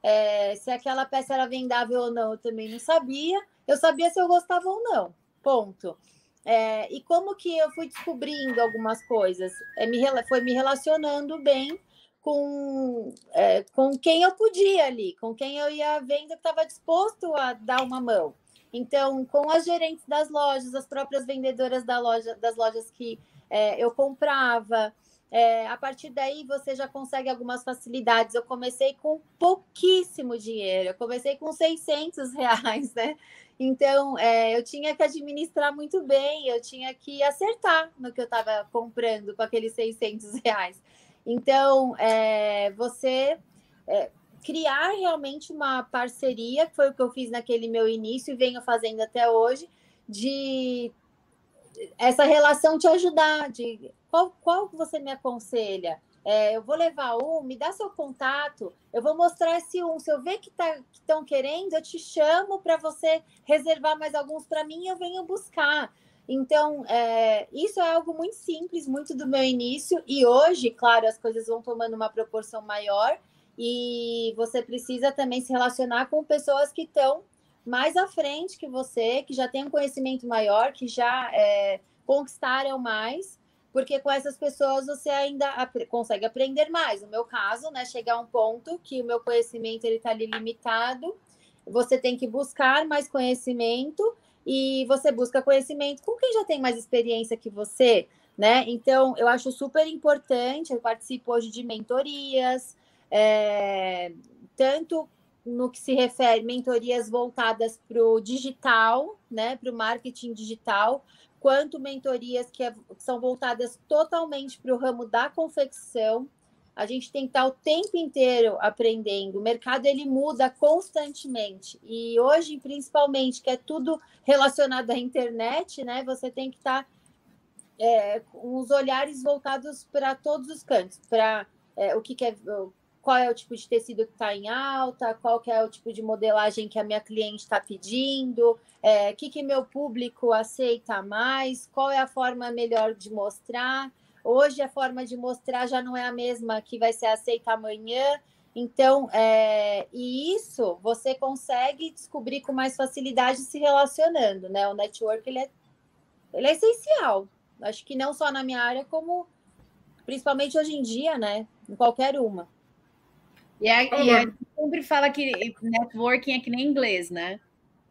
É, se aquela peça era vendável ou não, eu também não sabia. Eu sabia se eu gostava ou não. Ponto. É, e como que eu fui descobrindo algumas coisas? É, me, foi me relacionando bem com, é, com quem eu podia ali, com quem eu ia vendo que estava disposto a dar uma mão. Então, com as gerentes das lojas, as próprias vendedoras da loja, das lojas que é, eu comprava, é, a partir daí você já consegue algumas facilidades. Eu comecei com pouquíssimo dinheiro, eu comecei com 600 reais, né? Então, é, eu tinha que administrar muito bem, eu tinha que acertar no que eu estava comprando com aqueles 600 reais. Então, é, você é, criar realmente uma parceria, que foi o que eu fiz naquele meu início e venho fazendo até hoje, de essa relação te ajudar, de qual, qual você me aconselha? É, eu vou levar um, me dá seu contato, eu vou mostrar esse um. Se eu ver que tá, estão que querendo, eu te chamo para você reservar mais alguns para mim e eu venho buscar. Então, é, isso é algo muito simples, muito do meu início, e hoje, claro, as coisas vão tomando uma proporção maior, e você precisa também se relacionar com pessoas que estão mais à frente que você, que já têm um conhecimento maior, que já é, conquistaram mais, porque com essas pessoas você ainda consegue aprender mais. No meu caso, né, chegar a um ponto que o meu conhecimento ele está ali limitado, você tem que buscar mais conhecimento e você busca conhecimento com quem já tem mais experiência que você, né? Então, eu acho super importante. Eu participo hoje de mentorias, é, tanto no que se refere mentorias voltadas para o digital, né, para o marketing digital, quanto mentorias que, é, que são voltadas totalmente para o ramo da confecção. A gente tem que estar o tempo inteiro aprendendo. O mercado ele muda constantemente e hoje, principalmente, que é tudo relacionado à internet, né? Você tem que estar é, com os olhares voltados para todos os cantos, para é, o que, que é qual é o tipo de tecido que está em alta, qual que é o tipo de modelagem que a minha cliente está pedindo, o é, que, que meu público aceita mais, qual é a forma melhor de mostrar. Hoje a forma de mostrar já não é a mesma que vai ser aceita amanhã. Então, é, e isso você consegue descobrir com mais facilidade se relacionando, né? O network ele é, ele é essencial. Acho que não só na minha área, como principalmente hoje em dia, né? Em qualquer uma. E a, e a gente sempre fala que networking é que nem inglês, né?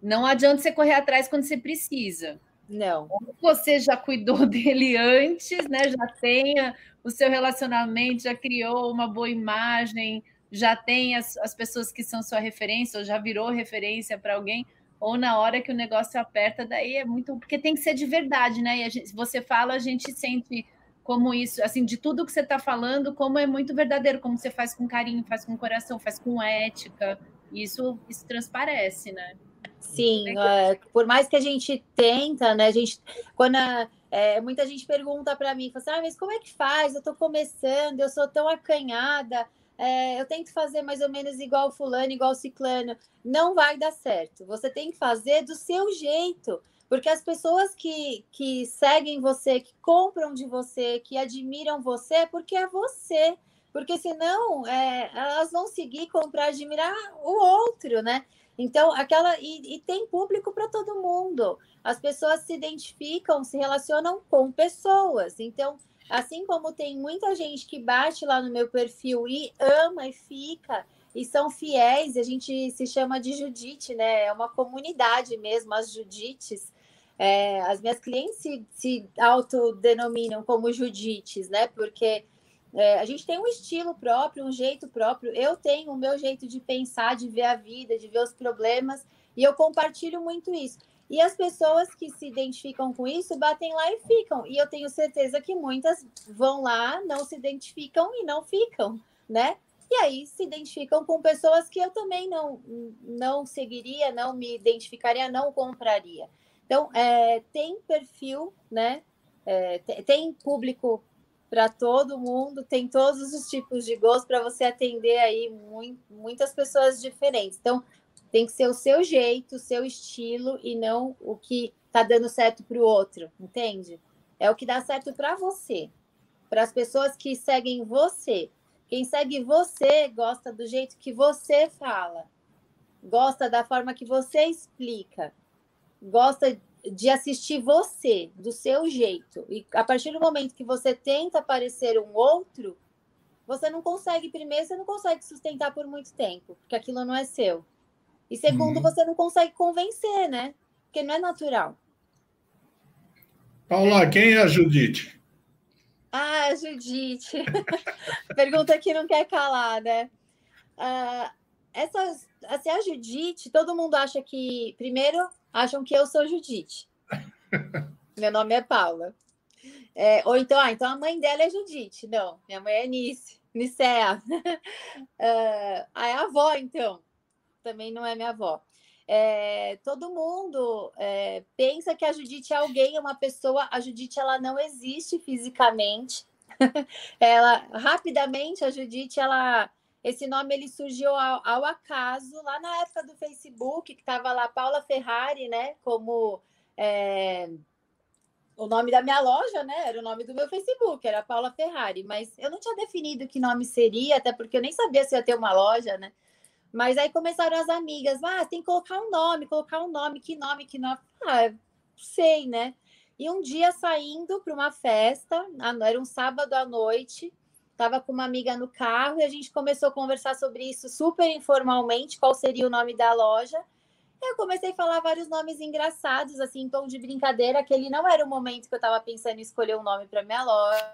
Não adianta você correr atrás quando você precisa. Não. Ou você já cuidou dele antes, né? Já tenha o seu relacionamento, já criou uma boa imagem, já tem as, as pessoas que são sua referência, ou já virou referência para alguém, ou na hora que o negócio aperta, daí é muito. Porque tem que ser de verdade, né? E gente, você fala, a gente sente como isso, assim, de tudo que você está falando, como é muito verdadeiro, como você faz com carinho, faz com coração, faz com ética. Isso, isso transparece, né? Sim, é, por mais que a gente tenta, né? A gente, quando a, é, muita gente pergunta para mim, fala assim, ah, mas como é que faz? Eu estou começando, eu sou tão acanhada, é, eu tento fazer mais ou menos igual fulano, igual ciclano. Não vai dar certo. Você tem que fazer do seu jeito. Porque as pessoas que, que seguem você, que compram de você, que admiram você, é porque é você. Porque senão é, elas vão seguir, comprar, admirar o outro, né? Então, aquela. E, e tem público para todo mundo. As pessoas se identificam, se relacionam com pessoas. Então, assim como tem muita gente que bate lá no meu perfil e ama e fica, e são fiéis, a gente se chama de Judite, né? É uma comunidade mesmo, as Judites. É, as minhas clientes se, se autodenominam como Judites, né? Porque é, a gente tem um estilo próprio, um jeito próprio. Eu tenho o meu jeito de pensar, de ver a vida, de ver os problemas, e eu compartilho muito isso. E as pessoas que se identificam com isso batem lá e ficam. E eu tenho certeza que muitas vão lá, não se identificam e não ficam, né? E aí se identificam com pessoas que eu também não, não seguiria, não me identificaria, não compraria. Então, é, tem perfil, né? É, tem público para todo mundo, tem todos os tipos de gosto para você atender aí muito, muitas pessoas diferentes. Então, tem que ser o seu jeito, o seu estilo e não o que está dando certo para o outro, entende? É o que dá certo para você, para as pessoas que seguem você. Quem segue você gosta do jeito que você fala, gosta da forma que você explica, gosta de assistir você, do seu jeito. E a partir do momento que você tenta parecer um outro, você não consegue, primeiro, você não consegue sustentar por muito tempo, porque aquilo não é seu. E segundo, uhum. você não consegue convencer, né? Porque não é natural. Paula, quem é a Judite? Ah, Judite. Pergunta que não quer calar, né? Uh, essa, assim, a Judite, todo mundo acha que. Primeiro, acham que eu sou Judite. Meu nome é Paula. É, ou então, ah, então a mãe dela é Judite. Não, minha mãe é Nice, Nicea. uh, a avó, então, também não é minha avó. É, todo mundo é, pensa que a Judite é alguém, é uma pessoa. A Judite ela não existe fisicamente. ela rapidamente a Judite ela esse nome ele surgiu ao, ao acaso lá na época do Facebook, que estava lá Paula Ferrari, né? Como é, o nome da minha loja, né? Era o nome do meu Facebook, era Paula Ferrari. Mas eu não tinha definido que nome seria, até porque eu nem sabia se ia ter uma loja, né? Mas aí começaram as amigas, ah, tem que colocar um nome, colocar um nome, que nome, que nome. Ah, sei, né? E um dia saindo para uma festa, era um sábado à noite, Estava com uma amiga no carro e a gente começou a conversar sobre isso super informalmente, qual seria o nome da loja. Eu comecei a falar vários nomes engraçados, assim, em tom de brincadeira, que ele não era o momento que eu estava pensando em escolher um nome para minha loja.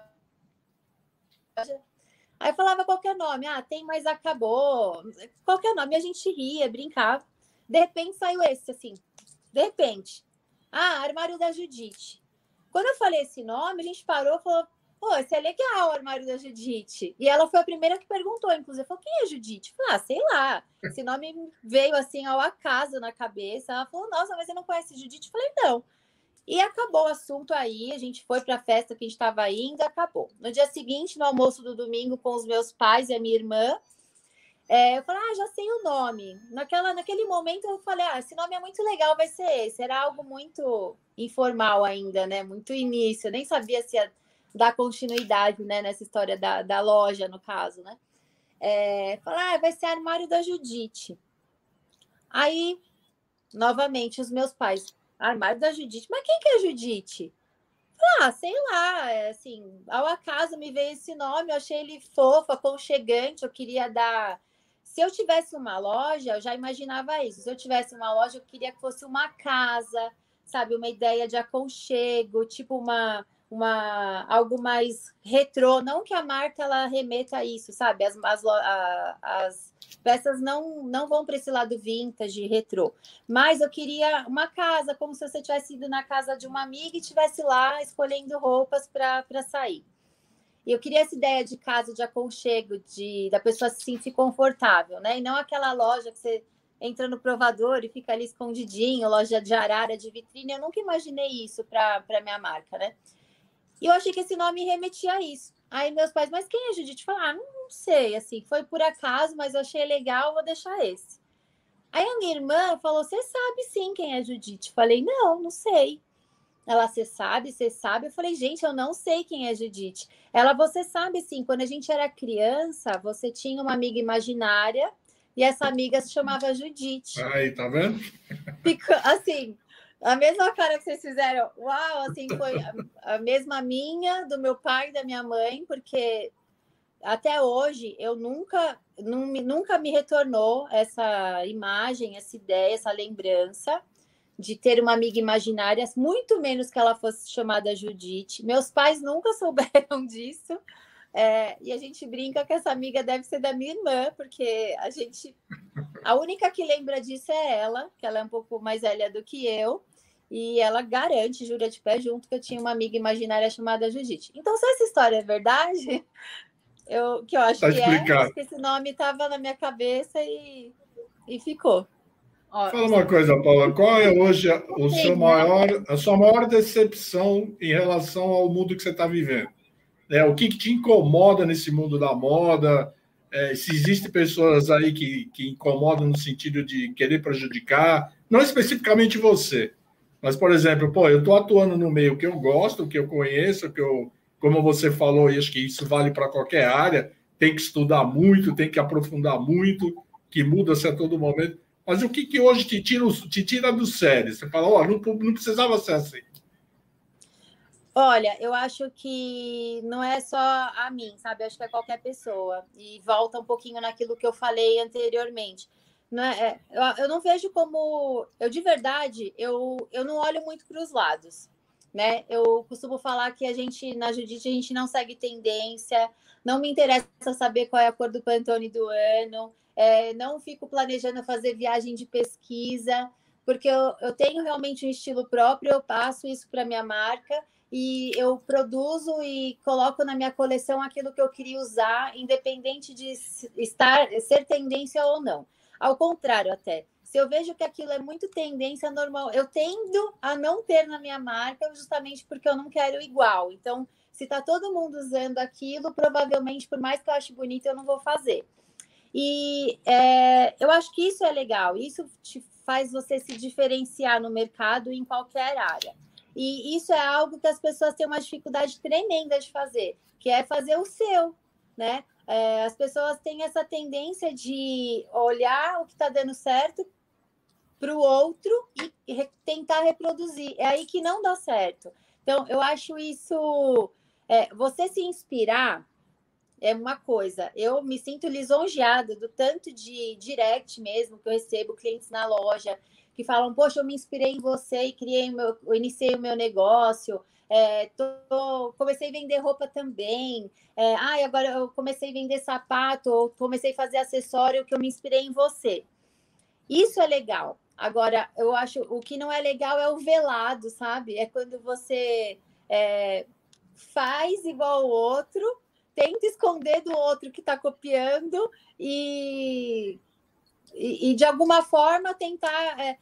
Aí eu falava qualquer nome, ah, tem, mas acabou. Qualquer nome, a gente ria, brincava. De repente saiu esse, assim, de repente. Ah, Armário da Judite. Quando eu falei esse nome, a gente parou e falou, pô, esse é legal o armário da Judite. E ela foi a primeira que perguntou, inclusive, falou, quem é Judite? Falei, ah, sei lá. Esse nome veio assim ao acaso na cabeça. Ela falou, nossa, mas você não conhece Judite? Falei, não. E acabou o assunto aí, a gente foi para a festa que a gente estava indo, acabou. No dia seguinte, no almoço do domingo com os meus pais e a minha irmã, é, eu falei, ah, já sei o nome. Naquela, naquele momento eu falei, ah, esse nome é muito legal, vai ser esse. Era algo muito informal ainda, né? Muito início. Eu nem sabia se ia dar continuidade né, nessa história da, da loja, no caso, né? É, falar, ah, vai ser armário da Judite. Aí, novamente, os meus pais, armário da Judite, mas quem que é Judite? Ah, sei lá, é, assim, ao acaso me veio esse nome, eu achei ele fofo, aconchegante, eu queria dar. Se eu tivesse uma loja, eu já imaginava isso. Se eu tivesse uma loja, eu queria que fosse uma casa, sabe, uma ideia de aconchego, tipo uma uma algo mais retrô, não que a marca ela remeta a isso, sabe? As, as, a, as peças não não vão para esse lado vintage, retrô. Mas eu queria uma casa, como se você tivesse ido na casa de uma amiga e estivesse lá escolhendo roupas para sair. E eu queria essa ideia de casa de aconchego, de da pessoa se sentir confortável, né? E não aquela loja que você entra no provador e fica ali escondidinho, loja de arara, de vitrine. Eu nunca imaginei isso para minha marca, né? E eu achei que esse nome remetia a isso. Aí meus pais, mas quem é Judite? Falaram, ah, não sei, assim, foi por acaso, mas eu achei legal, vou deixar esse. Aí a minha irmã falou, você sabe sim quem é Judite? Falei, não, não sei. Ela, você sabe, você sabe? Eu falei, gente, eu não sei quem é Judite. Ela, você sabe sim, quando a gente era criança, você tinha uma amiga imaginária e essa amiga se chamava Judite. Aí, tá vendo? Ficou, assim, a mesma cara que vocês fizeram, uau, assim, foi a, a mesma minha, do meu pai e da minha mãe, porque até hoje eu nunca, não, nunca me retornou essa imagem, essa ideia, essa lembrança de ter uma amiga imaginária, muito menos que ela fosse chamada Judite. Meus pais nunca souberam disso. É, e a gente brinca que essa amiga deve ser da minha irmã, porque a gente. A única que lembra disso é ela, que ela é um pouco mais velha do que eu. E ela garante, jura de pé junto, que eu tinha uma amiga imaginária chamada Judite. Então, se essa história é verdade, eu, que eu acho tá que explicado. é, acho que esse nome estava na minha cabeça e, e ficou. Fala uma coisa, Paula, qual é hoje o seu maior, a sua maior decepção em relação ao mundo que você está vivendo? né? O que, que te incomoda nesse mundo da moda? É, se existem pessoas aí que, que incomodam no sentido de querer prejudicar, não especificamente você, mas, por exemplo, pô, eu estou atuando no meio que eu gosto, que eu conheço, que eu, como você falou, e acho que isso vale para qualquer área, tem que estudar muito, tem que aprofundar muito, que muda-se a todo momento. Mas o que, que hoje te tira, te tira do sério? Você fala, ó, oh, não, não precisava ser assim. Olha, eu acho que não é só a mim, sabe? Eu acho que é qualquer pessoa. E volta um pouquinho naquilo que eu falei anteriormente. É, é eu, eu não vejo como. Eu, de verdade, eu, eu não olho muito para os lados. Né? Eu costumo falar que a gente, na Judite, a gente não segue tendência, não me interessa saber qual é a cor do Pantone do ano, é, não fico planejando fazer viagem de pesquisa, porque eu, eu tenho realmente um estilo próprio, eu passo isso para minha marca e eu produzo e coloco na minha coleção aquilo que eu queria usar, independente de estar ser tendência ou não. Ao contrário, até. Se eu vejo que aquilo é muito tendência normal, eu tendo a não ter na minha marca justamente porque eu não quero igual. Então, se está todo mundo usando aquilo, provavelmente, por mais que eu ache bonito, eu não vou fazer. E é, eu acho que isso é legal, isso te faz você se diferenciar no mercado em qualquer área. E isso é algo que as pessoas têm uma dificuldade tremenda de fazer, que é fazer o seu, né? É, as pessoas têm essa tendência de olhar o que está dando certo para o outro e re tentar reproduzir. É aí que não dá certo. Então, eu acho isso. É, você se inspirar é uma coisa. Eu me sinto lisonjeada do tanto de direct mesmo que eu recebo clientes na loja que falam, poxa, eu me inspirei em você e criei o meu, eu iniciei o meu negócio, é, tô, comecei a vender roupa também, é, ah, agora eu comecei a vender sapato, ou comecei a fazer acessório que eu me inspirei em você. Isso é legal. Agora, eu acho o que não é legal é o velado, sabe? É quando você é, faz igual o outro, tenta esconder do outro que está copiando e e, e de alguma forma tentar é,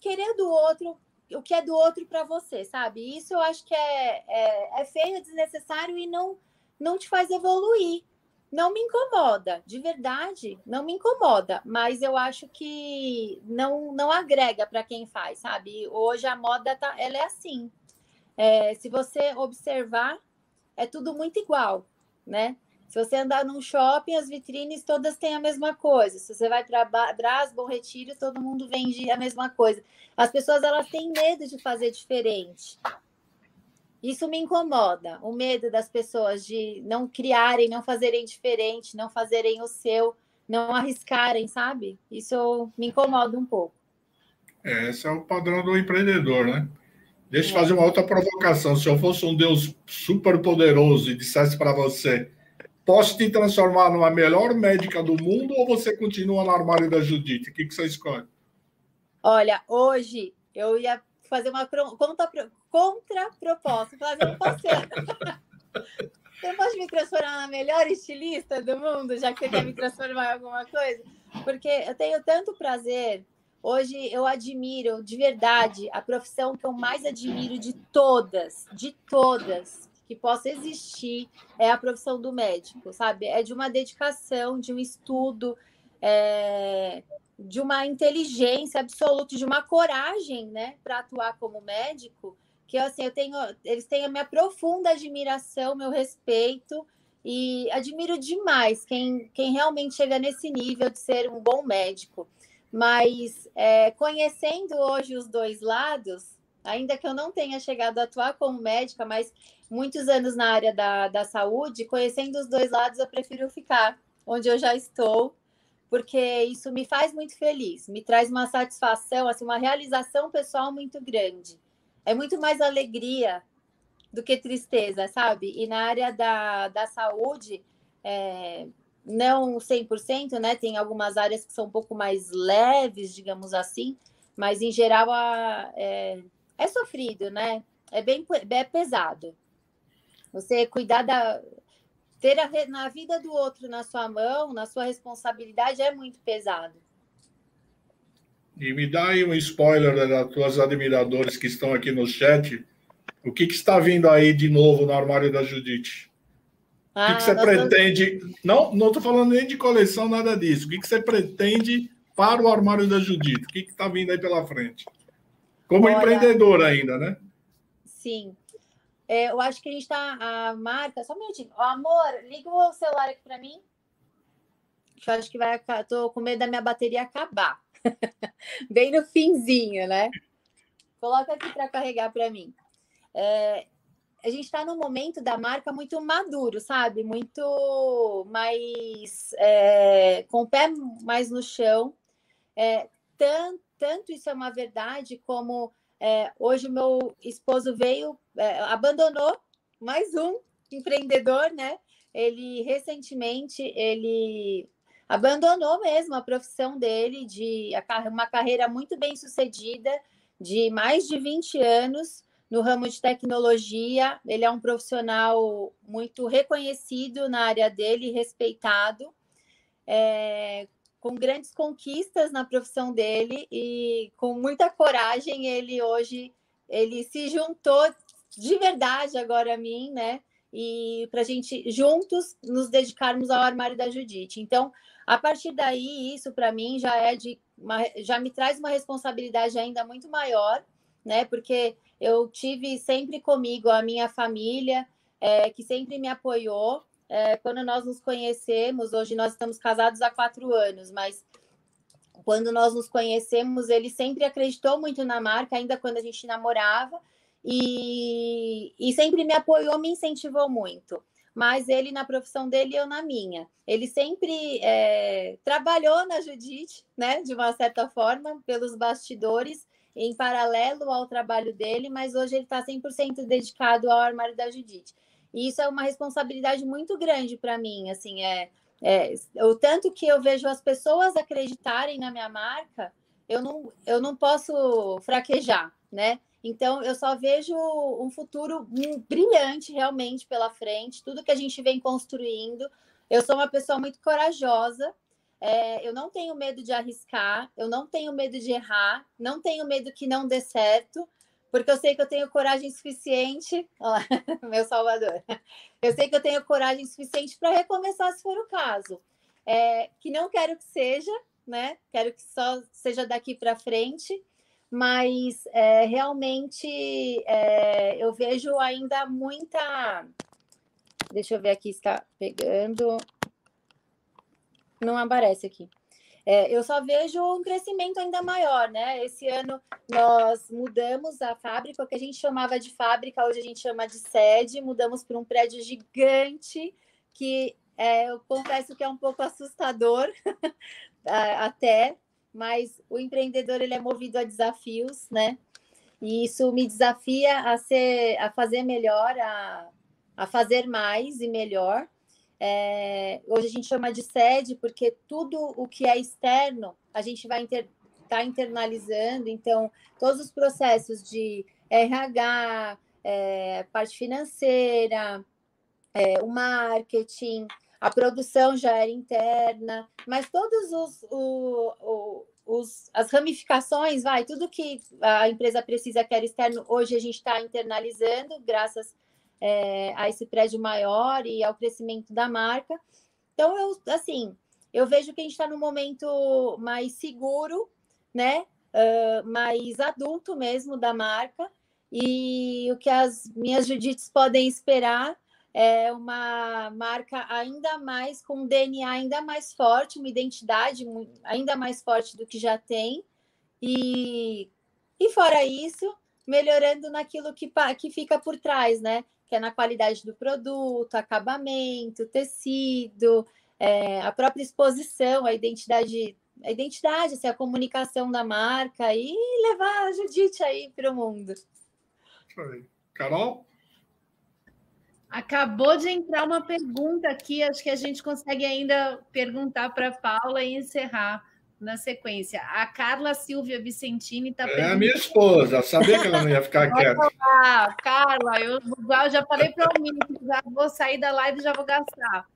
querer do outro o que é do outro para você, sabe? Isso eu acho que é, é, é feio, é desnecessário e não, não te faz evoluir. Não me incomoda, de verdade, não me incomoda, mas eu acho que não, não agrega para quem faz, sabe? Hoje a moda tá, ela é assim. É, se você observar, é tudo muito igual, né? Se você andar num shopping, as vitrines todas têm a mesma coisa. Se você vai para Brás, Bom Retiro, todo mundo vende a mesma coisa. As pessoas elas têm medo de fazer diferente. Isso me incomoda, o medo das pessoas de não criarem, não fazerem diferente, não fazerem o seu, não arriscarem, sabe? Isso me incomoda um pouco. É, esse é o padrão do empreendedor, né? Deixa eu é. fazer uma outra provocação. Se eu fosse um Deus super poderoso e dissesse para você Posso te transformar numa melhor médica do mundo ou você continua no armário da Judite? O que, que você escolhe? Olha, hoje eu ia fazer uma contra-proposta. Fazer, não posso ser... Você pode me transformar na melhor estilista do mundo, já que você quer me transformar em alguma coisa? Porque eu tenho tanto prazer. Hoje eu admiro, de verdade, a profissão que eu mais admiro de todas, de todas, que possa existir é a profissão do médico, sabe? É de uma dedicação, de um estudo, é, de uma inteligência absoluta, de uma coragem, né, para atuar como médico. Que assim, eu tenho, eles têm a minha profunda admiração, meu respeito e admiro demais quem, quem realmente chega nesse nível de ser um bom médico. Mas é, conhecendo hoje os dois lados, ainda que eu não tenha chegado a atuar como médica, mas muitos anos na área da, da saúde, conhecendo os dois lados, eu prefiro ficar onde eu já estou, porque isso me faz muito feliz, me traz uma satisfação, assim, uma realização pessoal muito grande. É muito mais alegria do que tristeza, sabe? E na área da, da saúde, é, não 100%, né? Tem algumas áreas que são um pouco mais leves, digamos assim, mas em geral a, é, é sofrido, né? É bem é pesado. Você cuidar da. Ter a, na vida do outro na sua mão, na sua responsabilidade, é muito pesado. E me dá aí um spoiler das tuas admiradores que estão aqui no chat. O que, que está vindo aí de novo no armário da Judite? Ah, o que, que você pretende? Não, não estou falando nem de coleção, nada disso. O que, que você pretende para o armário da Judite? O que está vindo aí pela frente? Como Olha, empreendedor ainda, né? Sim. É, eu acho que a gente está. A marca. Só um minutinho. Amor, liga o celular aqui para mim. Eu acho que vai. Estou com medo da minha bateria acabar. Bem no finzinho, né? Coloca aqui para carregar para mim. É, a gente está num momento da marca muito maduro, sabe? Muito mais é, com o pé mais no chão. É, tanto isso é uma verdade como é, hoje meu esposo veio, é, abandonou mais um empreendedor, né? Ele recentemente ele abandonou mesmo a profissão dele de uma carreira muito bem sucedida de mais de 20 anos no ramo de tecnologia. Ele é um profissional muito reconhecido na área dele, respeitado, é, com grandes conquistas na profissão dele e com muita coragem. Ele hoje ele se juntou de verdade agora a mim, né? E para a gente juntos nos dedicarmos ao armário da Judite. Então, a partir daí, isso para mim já é de uma, já me traz uma responsabilidade ainda muito maior, né? Porque eu tive sempre comigo a minha família, é, que sempre me apoiou. É, quando nós nos conhecemos, hoje nós estamos casados há quatro anos, mas quando nós nos conhecemos, ele sempre acreditou muito na marca, ainda quando a gente namorava, e, e sempre me apoiou, me incentivou muito. Mas ele na profissão dele e eu na minha. Ele sempre é, trabalhou na Judite, né, de uma certa forma, pelos bastidores, em paralelo ao trabalho dele, mas hoje ele está 100% dedicado ao armário da Judite. E isso é uma responsabilidade muito grande para mim, assim, é, é, o tanto que eu vejo as pessoas acreditarem na minha marca, eu não, eu não posso fraquejar, né? Então, eu só vejo um futuro brilhante realmente pela frente, tudo que a gente vem construindo. Eu sou uma pessoa muito corajosa, é, eu não tenho medo de arriscar, eu não tenho medo de errar, não tenho medo que não dê certo, porque eu sei que eu tenho coragem suficiente. Olha meu salvador. Eu sei que eu tenho coragem suficiente para recomeçar se for o caso. É, que não quero que seja, né? Quero que só seja daqui para frente, mas é, realmente é, eu vejo ainda muita. Deixa eu ver aqui, está pegando não aparece aqui. É, eu só vejo um crescimento ainda maior, né? Esse ano nós mudamos a fábrica, o que a gente chamava de fábrica, hoje a gente chama de sede, mudamos para um prédio gigante, que é, eu confesso que é um pouco assustador até, mas o empreendedor ele é movido a desafios, né? E isso me desafia a ser, a fazer melhor, a, a fazer mais e melhor. É, hoje a gente chama de sede porque tudo o que é externo a gente vai estar tá internalizando, então todos os processos de RH, é, parte financeira, é, o marketing, a produção já era interna, mas todos os, o, o, os, as ramificações, vai, tudo que a empresa precisa que era externo, hoje a gente está internalizando, graças é, a esse prédio maior e ao crescimento da marca. Então, eu, assim, eu vejo que a gente está num momento mais seguro, né? Uh, mais adulto mesmo da marca. E o que as minhas Judites podem esperar é uma marca ainda mais com um DNA ainda mais forte, uma identidade ainda mais forte do que já tem. E, e fora isso, melhorando naquilo que, que fica por trás, né? Que é na qualidade do produto, acabamento, tecido, é, a própria exposição, a identidade, a identidade, assim, a comunicação da marca e levar a Judite aí para o mundo. Carol? Acabou de entrar uma pergunta aqui, acho que a gente consegue ainda perguntar para a Paula e encerrar na sequência. A Carla Silvia Vicentini está É a minha esposa, eu sabia que ela não ia ficar quieta. Olá, Carla, eu, eu já falei para o Mini já vou sair da live e já vou gastar.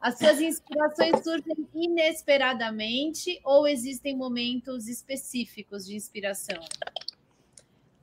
As suas inspirações surgem inesperadamente ou existem momentos específicos de inspiração?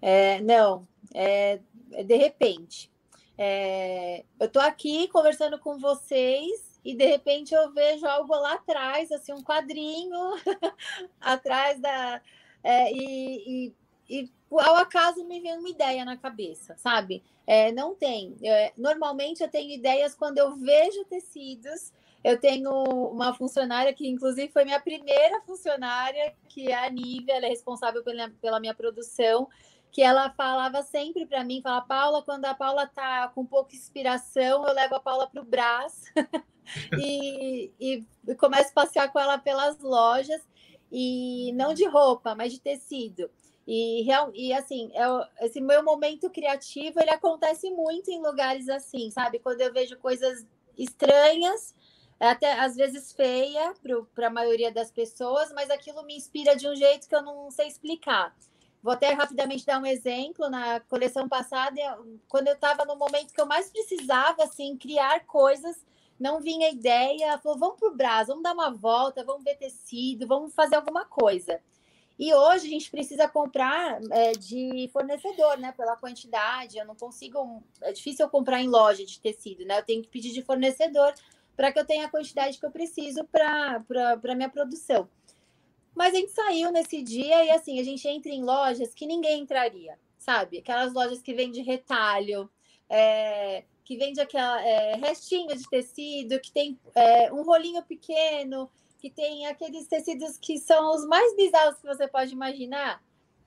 É, não, é, é de repente. É, eu tô aqui conversando com vocês e de repente eu vejo algo lá atrás, assim, um quadrinho atrás da. É, e, e, e, ao acaso me vem uma ideia na cabeça, sabe? É, não tem. É, normalmente eu tenho ideias quando eu vejo tecidos. Eu tenho uma funcionária que, inclusive, foi minha primeira funcionária, que é a Nívia, ela é responsável pela, pela minha produção que ela falava sempre para mim, fala, Paula, quando a Paula tá com pouca inspiração, eu levo a Paula para o Brás e, e, começo a passear com ela pelas lojas, e não de roupa, mas de tecido. E, e assim, é, esse meu momento criativo, ele acontece muito em lugares assim, sabe? Quando eu vejo coisas estranhas, até às vezes feia para a maioria das pessoas, mas aquilo me inspira de um jeito que eu não sei explicar. Vou até rapidamente dar um exemplo. Na coleção passada, quando eu estava no momento que eu mais precisava, assim, criar coisas, não vinha ideia. Falou, vamos para o Brás, vamos dar uma volta, vamos ver tecido, vamos fazer alguma coisa. E hoje a gente precisa comprar é, de fornecedor, né? Pela quantidade. Eu não consigo. É difícil eu comprar em loja de tecido, né? Eu tenho que pedir de fornecedor para que eu tenha a quantidade que eu preciso para a minha produção. Mas a gente saiu nesse dia e assim, a gente entra em lojas que ninguém entraria, sabe? Aquelas lojas que vendem retalho, é, que vende aquela é, restinho de tecido, que tem é, um rolinho pequeno, que tem aqueles tecidos que são os mais bizarros que você pode imaginar.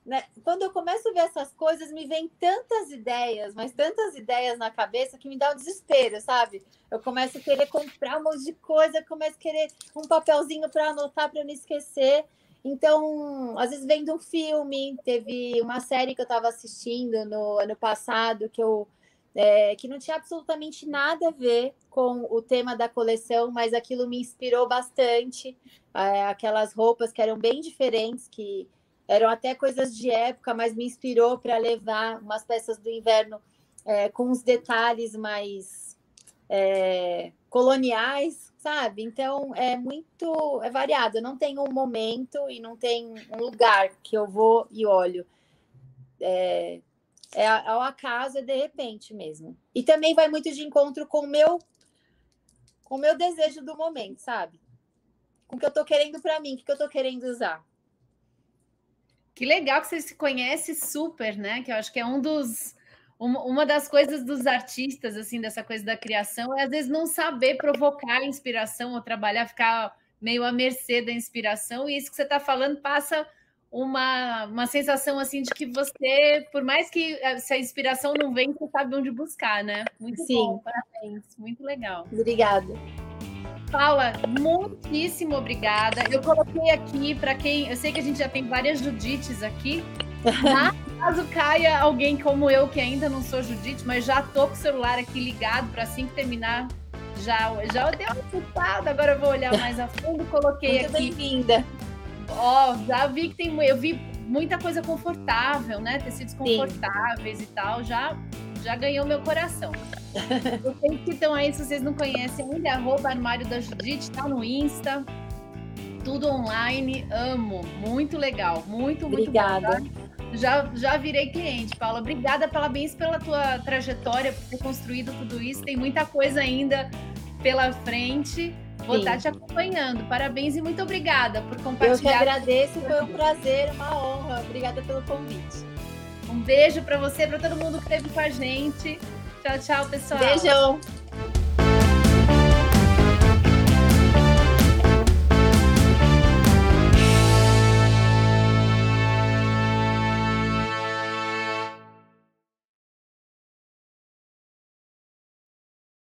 Né? Quando eu começo a ver essas coisas, me vem tantas ideias, mas tantas ideias na cabeça que me dá um desespero, sabe? Eu começo a querer comprar um monte de coisa, começo a querer um papelzinho para anotar para não esquecer. Então, às vezes vendo um filme, teve uma série que eu estava assistindo no ano passado que eu é, que não tinha absolutamente nada a ver com o tema da coleção, mas aquilo me inspirou bastante. É, aquelas roupas que eram bem diferentes, que eram até coisas de época, mas me inspirou para levar umas peças do inverno é, com os detalhes mais é, coloniais, sabe? Então é muito é variado. Não tem um momento e não tem um lugar que eu vou e olho. É, é ao acaso, é de repente mesmo. E também vai muito de encontro com o meu com o meu desejo do momento, sabe? Com o que eu estou querendo para mim, o que eu estou querendo usar. Que legal que você se conhece super, né? Que eu acho que é um dos uma das coisas dos artistas, assim, dessa coisa da criação, é às vezes não saber provocar a inspiração ou trabalhar, ficar meio à mercê da inspiração, e isso que você está falando passa uma, uma sensação assim de que você, por mais que eh, se a inspiração não vem, você sabe onde buscar, né? Muito Sim. bom, parabéns, muito legal. Obrigada. Paula, muitíssimo obrigada. Eu coloquei aqui para quem. Eu sei que a gente já tem várias Judites aqui. Mas caso caia alguém como eu, que ainda não sou Judite, mas já tô com o celular aqui ligado para assim que terminar. Já, já deu uma putada, agora eu vou olhar mais a fundo. Coloquei Muito aqui. bem-vinda. Ó, oh, já vi que tem. Eu vi muita coisa confortável, né? Tecidos confortáveis Sim. e tal. Já já ganhou meu coração. vocês que estão aí, se vocês não conhecem ainda, arroba armário da Judite, tá no Insta. Tudo online, amo. Muito legal. Muito, muito Obrigada. Bom, tá? já, já virei cliente, Paula. Obrigada, parabéns pela tua trajetória, por ter construído tudo isso. Tem muita coisa ainda pela frente. Vou estar te acompanhando. Parabéns e muito obrigada por compartilhar. Eu que agradeço, foi um prazer, uma honra. Obrigada pelo convite. Um beijo para você, para todo mundo que esteve com a gente. Tchau, tchau, pessoal. Beijão.